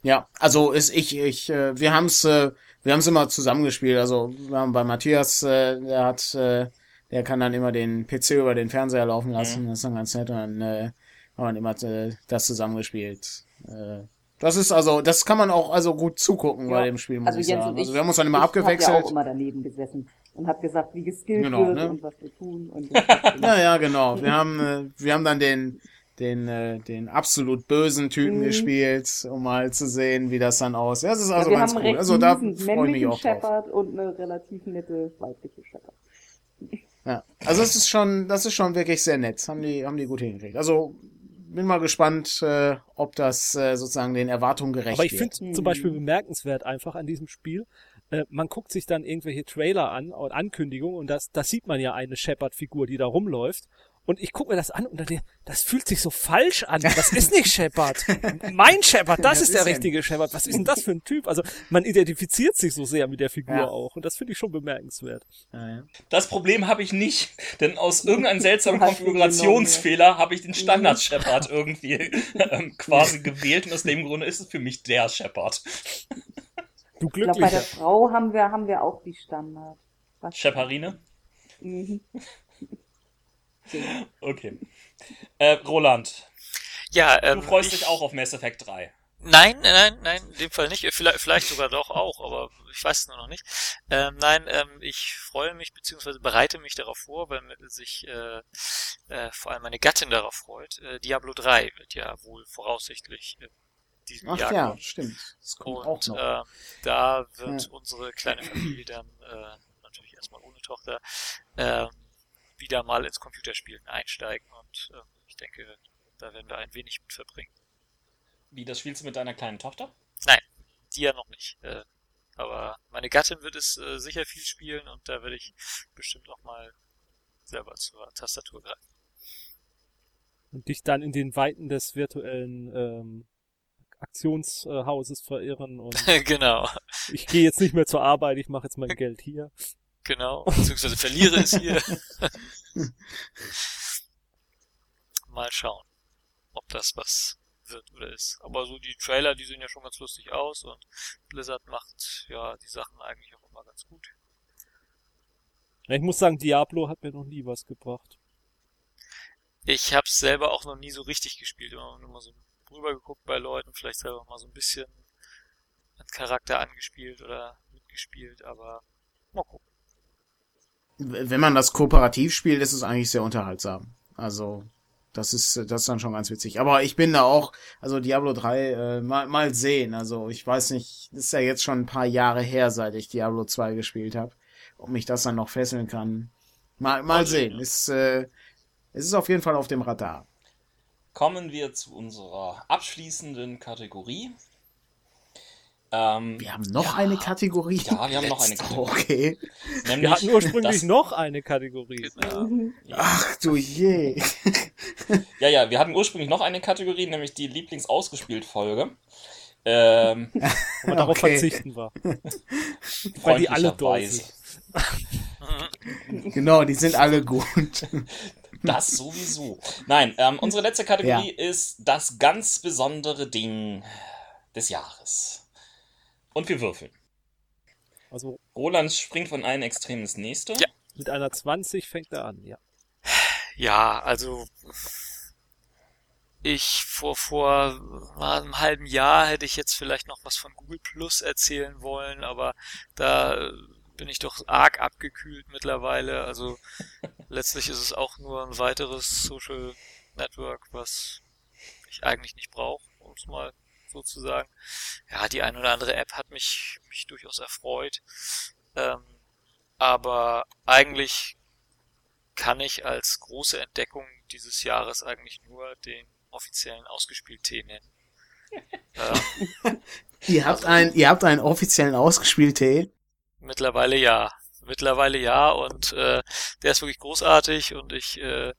Ja, also ist ich, ich, äh, wir haben's, äh, wir haben's immer zusammengespielt. Also wir haben bei Matthias, äh, der hat, äh, der kann dann immer den PC über den Fernseher laufen lassen. Das ist dann ganz nett. Und dann äh, haben wir immer äh, das zusammengespielt. Äh, das ist also, das kann man auch also gut zugucken bei Ja. dem Spiel, muss Also ich Jens sagen. und ich, also wir haben uns dann immer ich hab ja abgewechselt. auch immer daneben gesessen und hab gesagt, wie geskillt Genau, wird ne? und was wir tun. Und [laughs] Ja, ja, genau. Wir [laughs] haben, äh, wir haben dann den, den, äh, den absolut bösen Typen Mhm. gespielt, um mal zu sehen, wie das dann aussieht. Das ist also ja, ganz cool. Also da freue ich mich auch drauf. Shepherd und eine relativ nette weibliche Shepherd. Ja. Also es ist schon, das ist schon wirklich sehr nett. Haben die, haben die gut hingekriegt. Also bin mal gespannt, äh, ob das äh, sozusagen den Erwartungen gerecht Aber ich finde zum Mhm. Beispiel bemerkenswert einfach an diesem Spiel, äh, man guckt sich dann irgendwelche Trailer an und Ankündigungen und das, das sieht man ja eine Shepard-Figur, die da rumläuft. Und ich gucke mir das an und dann, das fühlt sich so falsch an. Das ist nicht Shepard. Mein Shepard, das Das ist der ist er richtige Shepard. Was ist denn das für ein Typ? Also man identifiziert sich so sehr mit der Figur Ja. auch. Und das finde ich schon bemerkenswert. Ja, ja. Das Problem habe ich nicht, denn aus irgendeinem seltsamen Konfigurationsfehler habe ich den Standard Shepard irgendwie ähm, quasi gewählt und aus dem Grunde ist es für mich der Shepard. Du Ich glaube, bei Glücklicher. der Frau haben wir, haben wir auch die Standard. Was? Sheparine? Mhm. [laughs] Okay. Äh, Roland, Ja, du ähm, freust ich, dich auch auf Mass Effect 3. Nein, nein, nein, in dem Fall nicht. Vielleicht, vielleicht sogar doch auch, aber ich weiß es nur noch nicht. Ähm, nein, ähm, ich freue mich beziehungsweise bereite mich darauf vor, weil sich äh, äh, vor allem meine Gattin darauf freut. Äh, Diablo 3 wird ja wohl voraussichtlich in diesem Ach Jahr ja, kommen. stimmt. Das kommt Und auch noch. äh, da wird Ja. unsere kleine Familie dann äh, natürlich erstmal ohne Tochter ähm, wieder mal ins Computerspielen einsteigen und äh, ich denke, da werden wir ein wenig mit verbringen. Wie, das spielst du mit deiner kleinen Tochter? Die ja noch nicht. Äh, aber meine Gattin wird es äh, sicher viel spielen und da werde ich bestimmt auch mal selber zur Tastatur greifen. Und dich dann in den Weiten des virtuellen ähm, Aktionshauses verirren und [laughs] genau, ich gehe jetzt nicht mehr zur Arbeit, ich mache jetzt mein [laughs] Geld hier. Genau. [laughs] Beziehungsweise verliere es hier. [laughs] mal schauen, ob das was wird oder ist. Aber so die Trailer, die sehen ja schon ganz lustig aus und Blizzard macht ja die Sachen eigentlich auch immer ganz gut. Ich muss sagen, Diablo hat mir noch nie was gebracht. Ich hab's selber auch noch nie so richtig gespielt, immer nur mal so rübergeguckt bei Leuten, vielleicht selber mal so ein bisschen einen Charakter angespielt oder mitgespielt, aber mal gucken. Wenn man das kooperativ spielt, ist es eigentlich sehr unterhaltsam. Also, das ist, das ist dann schon ganz witzig. Aber ich bin da auch, also Diablo 3, äh, mal, mal sehen. Also, ich weiß nicht, das ist ja jetzt schon ein paar Jahre her, seit ich Diablo 2 gespielt habe. Ob mich das dann noch fesseln kann. Mal, mal Mal sehen. Ist, äh, es ist auf jeden Fall auf dem Radar. Kommen wir zu unserer abschließenden Kategorie. Ähm, Wir haben noch ja, eine Kategorie. Ja, wir haben noch eine Kategorie. Okay. Nämlich Wir hatten ursprünglich das, noch eine Kategorie. Genau. Ach du je. Ja, ja, wir hatten ursprünglich noch eine Kategorie, nämlich die Lieblingsausgespielt-Folge. Ähm, [laughs] Aber darauf Okay. verzichten wir. [laughs] Weil die alle doof sind. Genau, die sind alle gut. [laughs] Das sowieso. Nein, ähm, unsere letzte Kategorie ist das ganz besondere Ding des Jahres. Und wir würfeln. Also Roland springt von einem Extrem ins nächste. Ja. mit einer 20 fängt er an, ja. Ja, also ich vor vor einem halben Jahr hätte ich jetzt vielleicht noch was von Google Plus erzählen wollen, aber da äh, bin ich doch arg abgekühlt mittlerweile. Also letztlich ist es auch nur ein weiteres Social Network, was ich eigentlich nicht brauche, um es mal so zu sagen. Ja, die ein oder andere App hat mich, mich durchaus erfreut. Ähm, aber eigentlich kann ich als große Entdeckung dieses Jahres eigentlich nur den offiziellen Ausgespielt-Tee nennen. ähm, [laughs] Ihr habt einen, ihr habt einen offiziellen Ausgespielt-Tee. mittlerweile ja. Mittlerweile ja und äh, der ist wirklich großartig und ich äh,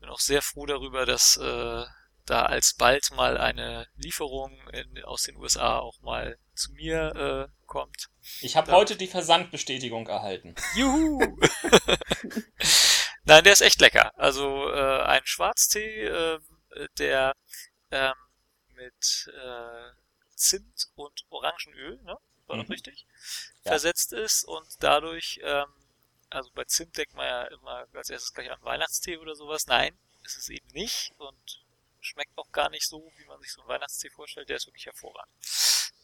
bin auch sehr froh darüber, dass äh, da alsbald mal eine Lieferung in, aus den USA auch mal zu mir äh, kommt. Ich habe heute die Versandbestätigung erhalten. Juhu! [laughs] Nein, der ist echt lecker. Also äh, ein Schwarztee, äh, der ähm, mit äh, Zimt und Orangenöl, ne? War das Mhm. richtig? Ja. Versetzt ist und dadurch, ähm, also bei Zimt denkt man ja immer als erstes gleich an Weihnachtstee oder sowas. Nein, ist es eben nicht und schmeckt auch gar nicht so, wie man sich so einen Weihnachtstee vorstellt. Der ist wirklich hervorragend.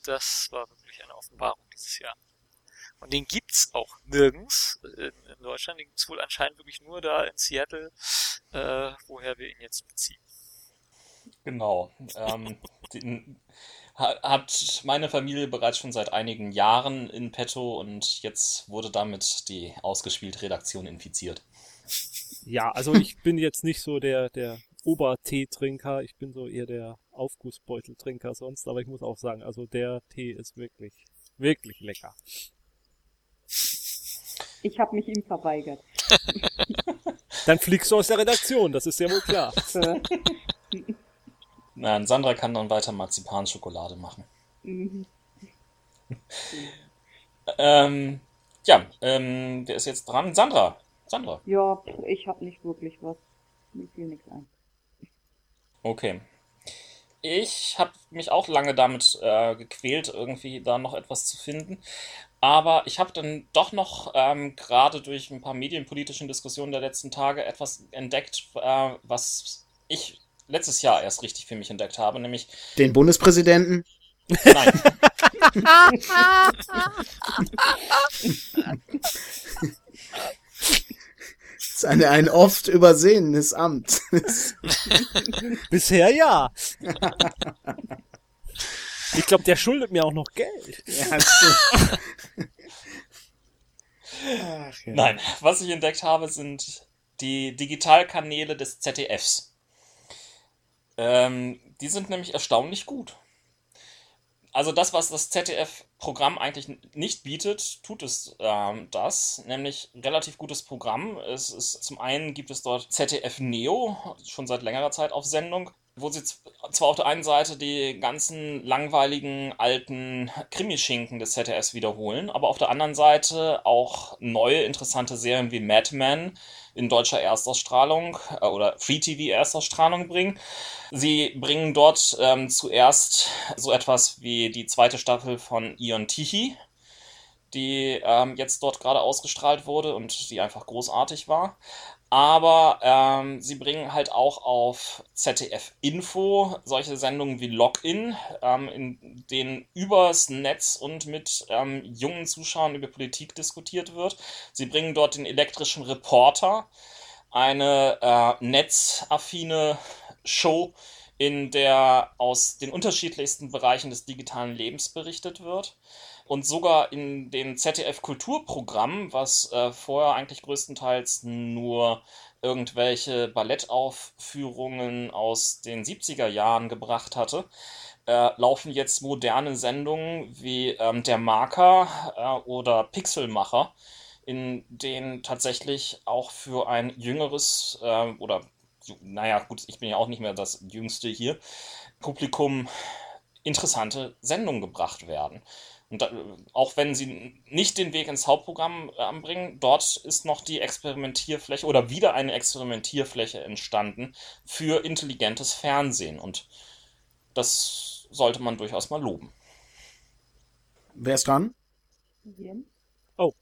Das war wirklich eine Offenbarung dieses Jahr. Und den gibt's auch nirgends in, in Deutschland. Den gibt's wohl anscheinend wirklich nur da in Seattle, äh, woher wir ihn jetzt beziehen. Genau. Ähm, den ha- hat meine Familie bereits schon seit einigen Jahren in petto und jetzt wurde damit die ausgespielte Redaktion infiziert. Ja, also ich bin jetzt nicht so der, der Oberteetrinker, ich bin so eher der Aufgussbeuteltrinker sonst, aber ich muss auch sagen, also der Tee ist wirklich, wirklich lecker. Ich habe mich ihm verweigert. [laughs] Dann fliegst du aus der Redaktion, das ist ja wohl klar. [laughs] Nein, Sandra kann dann weiter Marzipanschokolade machen. mhm. [laughs] Ähm, ja, ähm, wer ist jetzt dran? Sandra. Sandra. ja, ich habe nicht wirklich was. Mir fiel nichts ein. Okay. Ich habe mich auch lange damit äh, gequält, irgendwie da noch etwas zu finden. Aber ich habe dann doch noch ähm, gerade durch ein paar medienpolitischen Diskussionen der letzten Tage etwas entdeckt, äh, was ich letztes Jahr erst richtig für mich entdeckt habe, nämlich Den Bundespräsidenten. nein, [laughs] [laughs] ist eine, ein oft übersehenes Amt. [laughs] Bisher ja. Ich glaube, der schuldet mir auch noch Geld. Ja, Ach, ja. Nein, was ich entdeckt habe, sind die Digitalkanäle des ZDFs. Ähm, die sind nämlich erstaunlich gut. Also das, was das ZDF-Programm eigentlich nicht bietet, tut es ähm, das, nämlich relativ gutes Programm. Es ist, zum einen gibt es dort ZDF Neo, schon seit längerer Zeit auf Sendung, wo sie zwar auf der einen Seite die ganzen langweiligen alten Krimischinken des ZDFs wiederholen, aber auf der anderen Seite auch neue interessante Serien wie Mad Men in deutscher Erstausstrahlung äh, oder Free TV Erstausstrahlung bringen. Sie bringen dort ähm, zuerst so etwas wie die zweite Staffel von Ion Tichy, die ähm, jetzt dort gerade ausgestrahlt wurde und die einfach großartig war. Aber ähm, sie bringen halt auch auf ZDF Info solche Sendungen wie Login, ähm, in denen übers Netz und mit ähm, jungen Zuschauern über Politik diskutiert wird. Sie bringen dort den elektrischen Reporter, eine äh, netzaffine Show, in der aus den unterschiedlichsten Bereichen des digitalen Lebens berichtet wird. Und sogar in dem ZDF-Kulturprogramm, was äh, vorher eigentlich größtenteils nur irgendwelche Ballettaufführungen aus den 70er Jahren gebracht hatte, äh, laufen jetzt moderne Sendungen wie ähm, Der Marker äh, oder Pixelmacher, in denen tatsächlich auch für ein jüngeres äh, oder naja, gut, ich bin ja auch nicht mehr das Jüngste hier, Publikum interessante Sendungen gebracht werden. Und da, auch wenn sie nicht den Weg ins Hauptprogramm äh, bringen, dort ist noch die Experimentierfläche oder wieder eine Experimentierfläche entstanden für intelligentes Fernsehen. Und das sollte man durchaus mal loben. Wer ist dran? Jens? Oh,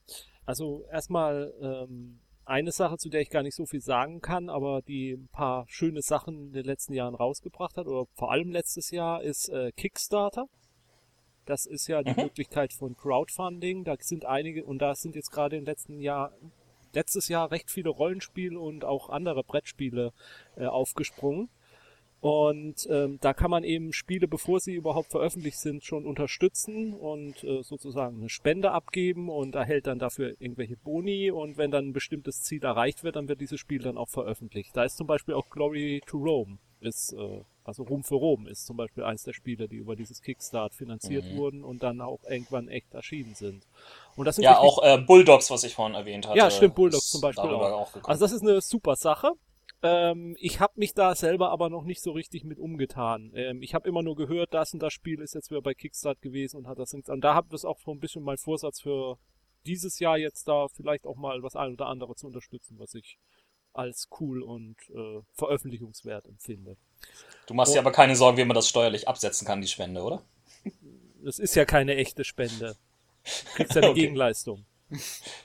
also erstmal ähm, eine Sache, zu der ich gar nicht so viel sagen kann, aber die ein paar schöne Sachen in den letzten Jahren rausgebracht hat, oder vor allem letztes Jahr, ist äh, Kickstarter. Das ist ja die Mhm. Möglichkeit von Crowdfunding. Da sind einige, und da sind jetzt gerade im letzten Jahr, letztes Jahr recht viele Rollenspiele und auch andere Brettspiele äh, aufgesprungen. Und ähm, da kann man eben Spiele, bevor sie überhaupt veröffentlicht sind, schon unterstützen und äh, sozusagen eine Spende abgeben und erhält dann dafür irgendwelche Boni. Und wenn dann ein bestimmtes Ziel erreicht wird, dann wird dieses Spiel dann auch veröffentlicht. Da ist zum Beispiel auch Glory to Rome, ist, äh, also Ruhm für Rom ist zum Beispiel eins der Spiele, die über dieses Kickstart finanziert Mhm. wurden und dann auch irgendwann echt erschienen sind. Und das sind Ja, auch äh, Bulldogs, was ich vorhin erwähnt hatte. Ja, stimmt, Bulldogs zum Beispiel auch. auch. Also das ist eine super Sache. Ähm, ich habe mich da selber aber noch nicht so richtig mit umgetan. Ähm, ich habe immer nur gehört, das und das Spiel ist jetzt wieder bei Kickstart gewesen und hat das. Und da habe das auch so ein bisschen mein Vorsatz für dieses Jahr jetzt da vielleicht auch mal was ein oder andere zu unterstützen, was ich als cool und äh, veröffentlichungswert empfinde. du machst dir aber keine Sorgen, wie man das steuerlich absetzen kann, die Spende, oder? [laughs] Das ist ja keine echte Spende. Du kriegst ja [laughs] eine Okay. Gegenleistung.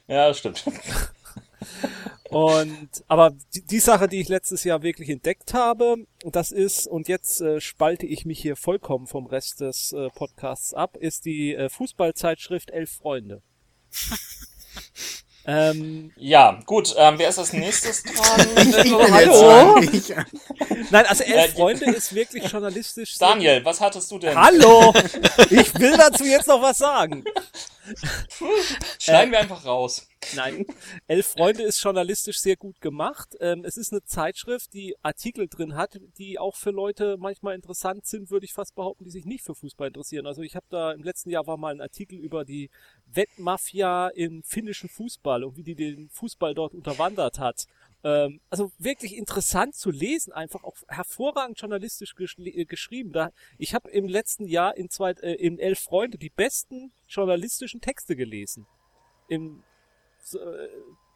Ja, das stimmt. [laughs] Und aber die, die Sache, die ich letztes Jahr wirklich entdeckt habe, das ist und jetzt äh, spalte ich mich hier vollkommen vom Rest des äh, Podcasts ab, ist die äh, Fußballzeitschrift Elf Freunde. Ähm, Ja, gut, ähm, wer ist als nächstes [laughs] dran? Hallo? nein, also Elf Äh, Freunde ist wirklich journalistisch. sehr- Daniel, was hattest du denn? Hallo! [laughs] Ich will dazu jetzt noch was sagen. Schneiden Äh, wir einfach raus. Nein, Elf Freunde ist journalistisch sehr gut gemacht. Ähm, es ist eine Zeitschrift, die Artikel drin hat, die auch für Leute manchmal interessant sind, würde ich fast behaupten, die sich nicht für Fußball interessieren. Also ich habe da im letzten Jahr war mal ein Artikel über die Wettmafia im finnischen Fußball und wie die den Fußball dort unterwandert hat. Ähm, also wirklich interessant zu lesen, einfach auch hervorragend journalistisch gesch äh, geschrieben. Da, ich habe im letzten Jahr in, zwei, äh, in Elf Freunde die besten journalistischen Texte gelesen. Im äh,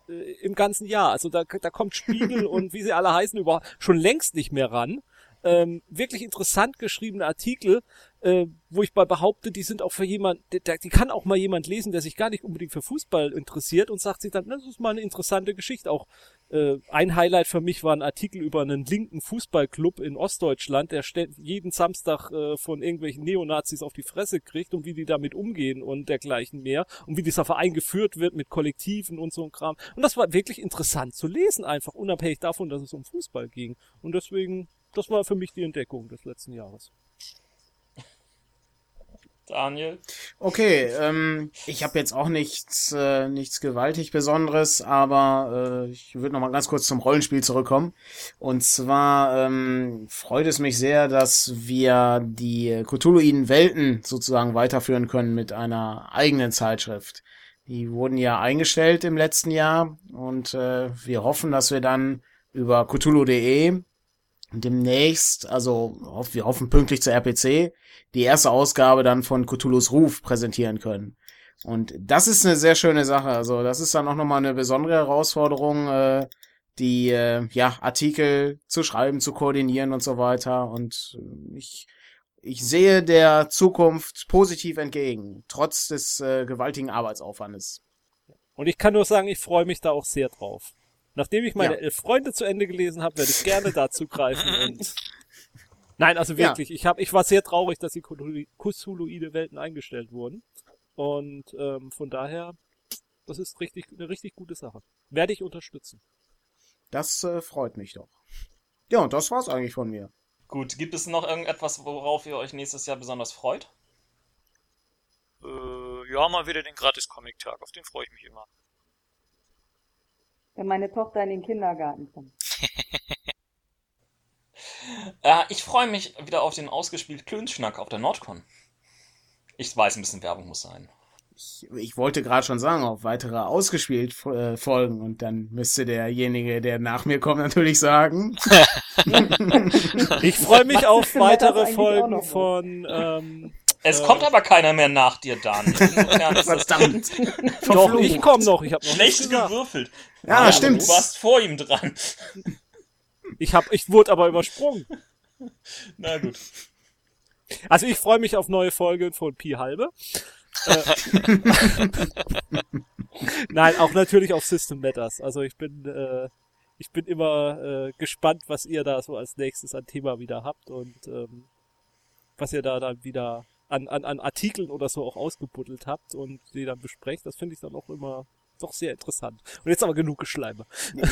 äh, im ganzen Jahr. Also da, da kommt Spiegel [laughs] und wie sie alle heißen über schon längst nicht mehr ran. Ähm, wirklich interessant geschriebene Artikel, äh, wo ich mal behaupte, die sind auch für jemand, die, die kann auch mal jemand lesen, der sich gar nicht unbedingt für Fußball interessiert und sagt sich dann, das ist mal eine interessante Geschichte. Auch äh, ein Highlight für mich war ein Artikel über einen linken Fußballclub in Ostdeutschland, der jeden Samstag äh, von irgendwelchen Neonazis auf die Fresse kriegt und wie die damit umgehen und dergleichen mehr und wie dieser Verein geführt wird mit Kollektiven und so ein Kram. Und das war wirklich interessant zu lesen, einfach unabhängig davon, dass es um Fußball ging. Und deswegen, das war für mich die Entdeckung des letzten Jahres. Daniel. Okay, ähm, ich habe jetzt auch nichts, äh, nichts gewaltig Besonderes, aber äh, ich würde noch mal ganz kurz zum Rollenspiel zurückkommen. Und zwar ähm, freut es mich sehr, dass wir die Cthulhuiden Welten sozusagen weiterführen können mit einer eigenen Zeitschrift. Die wurden ja eingestellt im letzten Jahr und äh, wir hoffen, dass wir dann über Cthulhu.de demnächst, also hoff- wir hoffen pünktlich zur RPC, die erste Ausgabe dann von Cthulhu's Ruf präsentieren können. Und das ist eine sehr schöne Sache. Also das ist dann auch nochmal eine besondere Herausforderung, äh, die äh, ja, Artikel zu schreiben, zu koordinieren und so weiter. Und äh, ich, ich sehe der Zukunft positiv entgegen, trotz des äh, gewaltigen Arbeitsaufwandes. Und ich kann nur sagen, ich freue mich da auch sehr drauf. Nachdem ich meine Ja. elf Freunde zu Ende gelesen habe, werde ich gerne dazu greifen [laughs] und Nein, also wirklich, ich hab, ich war sehr traurig, dass die Cthulhuide Welten eingestellt wurden. Und ähm, von daher, das ist richtig eine richtig gute Sache. Werde ich unterstützen. Das äh, freut mich doch. Ja, und das war's eigentlich von mir. Gut, gibt es noch irgendetwas, worauf ihr euch nächstes Jahr besonders freut? Äh, ja, mal wieder den Gratis-Comic-Tag, auf den freue ich mich immer. Wenn meine Tochter in den Kindergarten kommt. [laughs] Äh, ich freue mich wieder auf den ausgespielt Klönschnack auf der Nordcon. Ich weiß, ein bisschen Werbung muss sein. Ich, ich wollte gerade schon sagen, auf weitere ausgespielt äh, folgen und dann müsste derjenige, der nach mir kommt, natürlich sagen. [laughs] [laughs] Ich freue mich auf weitere Folgen von ähm, Es Äh. kommt aber keiner mehr nach dir, Daniel. [laughs] Verdammt. [laughs] Doch, ich komme noch, ich habe noch schlecht gewürfelt. Ja, aber stimmt. Du warst vor ihm dran. Ich hab, ich wurde aber übersprungen. [laughs] Na gut. Also ich freue mich auf neue Folgen von Pi Halbe. Nein, auch natürlich auf System Matters. Also ich bin, äh, ich bin immer äh, gespannt, was ihr da so als nächstes an Thema wieder habt und ähm, was ihr da dann wieder an, an, an Artikeln oder so auch ausgebuddelt habt und die dann besprecht. Das finde ich dann auch immer doch sehr interessant. Und jetzt aber genug Geschleime.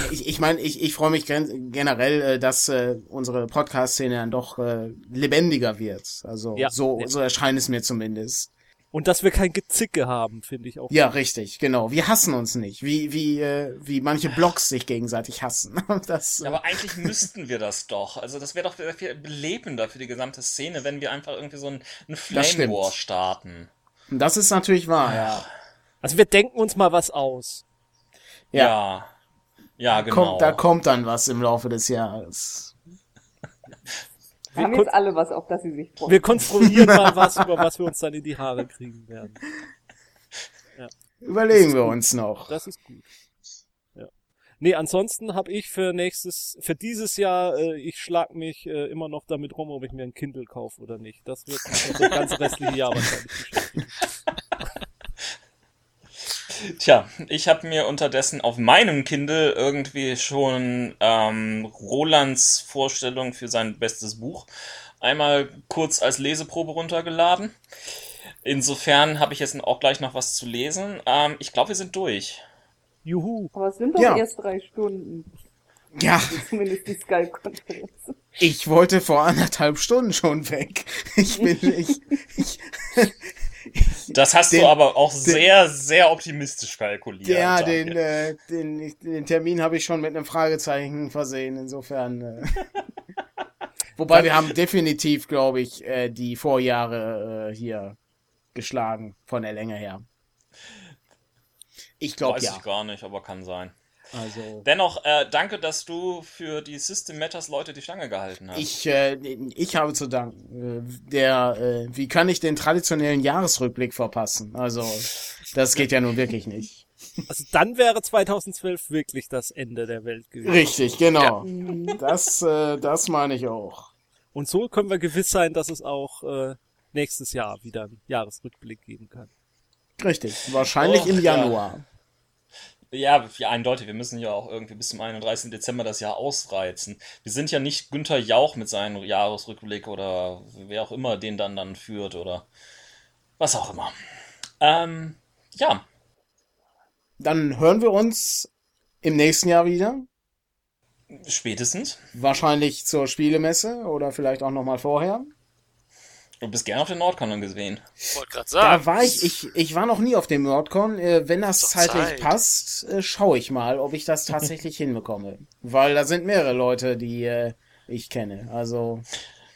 Ich, ich meine, ich, ich freue mich gen generell, äh, dass äh, unsere Podcast-Szene dann doch äh, lebendiger wird. Also Ja. so, Ja. so erscheint es mir zumindest. Und dass wir kein Gezicke haben, finde ich auch. Ja, richtig, genau. Wir hassen uns nicht, wie wie äh, wie manche Blogs sich gegenseitig hassen. [laughs] Das, Ja, aber eigentlich [laughs] müssten wir das doch. Also das wäre doch sehr viel belebender für die gesamte Szene, wenn wir einfach irgendwie so ein, ein Flame. War starten. äh, das ist natürlich wahr, ja. Also wir denken uns mal was aus. Ja. Ja. Ja, genau. Kommt, da kommt dann was im Laufe des Jahres. Wir haben Wir jetzt alle was, auf das sie sich freuen. Wir konstruieren mal was, über was wir uns dann in die Haare kriegen werden. [laughs] Überlegen wir uns noch. Das ist gut. Ja. Nee, ansonsten habe ich für nächstes, für dieses Jahr, äh, ich schlag mich äh, immer noch damit rum, ob ich mir ein Kindle kaufe oder nicht. Das wird das ganze restliche Jahr wahrscheinlich beschäftigen. [laughs] Tja, ich habe mir unterdessen auf meinem Kindle irgendwie schon ähm, Rolands Vorstellung für sein bestes Buch einmal kurz als Leseprobe runtergeladen. Insofern habe ich jetzt auch gleich noch was zu lesen. Ähm, ich glaube, wir sind durch. Juhu. Aber es sind doch Ja. erst drei Stunden. Ja, Zumindest die Sky-Konferenz. ich wollte vor anderthalb Stunden schon weg. Ich bin, ich, ich, Das hast Den- du aber auch sehr, sehr optimistisch kalkuliert. ja, den, äh, den, den Termin habe ich schon mit einem Fragezeichen versehen, insofern. Äh. [laughs] Wobei wir haben definitiv, glaube ich, äh, die Vorjahre äh, hier geschlagen, von der Länge her. Ich glaube Weiß ja. ich gar nicht, aber kann sein. Also. Dennoch, äh, danke, dass du für die System Matters Leute die Stange gehalten hast. Ich, äh, ich habe zu danken. Der, äh, wie kann ich den traditionellen Jahresrückblick verpassen? Also, das geht ja nun wirklich nicht. Also dann wäre 2012 wirklich das Ende der Welt gewesen. Richtig, genau. Das, äh, das meine ich auch. Und so können wir gewiss sein, dass es auch äh, nächstes Jahr wieder einen Jahresrückblick geben kann. Richtig. Wahrscheinlich Och, im ja. Januar. Ja, ja, eindeutig. Wir müssen ja auch irgendwie bis zum 31. Dezember das Jahr ausreizen. Wir sind ja nicht Günther Jauch mit seinem Jahresrückblick oder wer auch immer den dann dann führt oder was auch immer. Ähm, ja, Dann hören wir uns im nächsten Jahr wieder. spätestens. Wahrscheinlich zur Spielemesse oder vielleicht auch nochmal vorher. Du bist gerne auf den Nordcon gesehen. Wollte gerade Da sagen. war ich, ich, ich war noch nie auf dem Nordcon. Äh, wenn das zeitlich Zeit. passt, äh, schaue ich mal, ob ich das [laughs] tatsächlich hinbekomme. Weil da sind mehrere Leute, die äh, ich kenne. Also,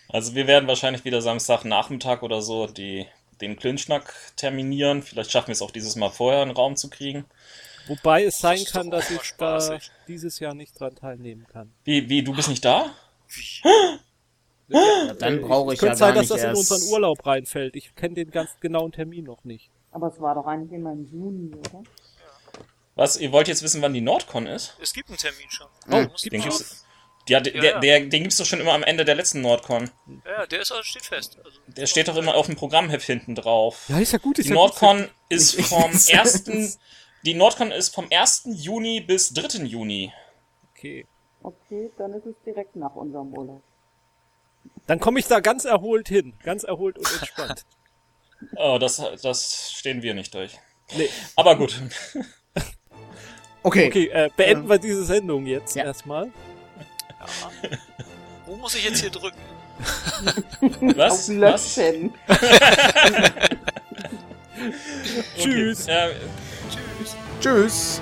Also wir werden wahrscheinlich wieder Samstagnachmittag oder so die, den Klönschnack terminieren. Vielleicht schaffen wir es auch dieses Mal vorher einen Raum zu kriegen. Wobei es sein kann, dass ich da dieses Jahr nicht dran teilnehmen kann. Wie, wie, du bist nicht da? [laughs] dann brauche ich Könnte ja sein, gar dass nicht das in erst. unseren Urlaub reinfällt. Ich kenne den ganz genauen Termin noch nicht. Aber es war doch eigentlich immer im Juni, oder? Was, ihr wollt jetzt wissen, wann die Nordcon ist? Es gibt einen Termin schon. Oh, musst Den gibt's, ja, der, Ja, ja. der, den gibt's doch schon immer am Ende der letzten Nordcon. Ja, der ist, also steht fest. Also, Der steht doch immer auf dem Programmheft hinten drauf. Ja, ist ja gut. Ist Die ja Nordcon ist Ich- vom ich- ersten, die Nordcon ist vom 1. Juni bis 3. Juni. Gut. Okay. Okay, dann ist es direkt nach unserem Urlaub. Dann komme ich da ganz erholt hin. Ganz erholt und entspannt. [laughs] Oh, das, das stehen wir nicht durch. Nee. Aber gut. [laughs] Okay. Okay, äh, beenden wir diese Sendung jetzt Ja. erstmal. ja. Wo muss ich jetzt hier drücken? [laughs] Was? Auf Was? Löschen. Tschüss. Äh, Tschüss. Tschüss.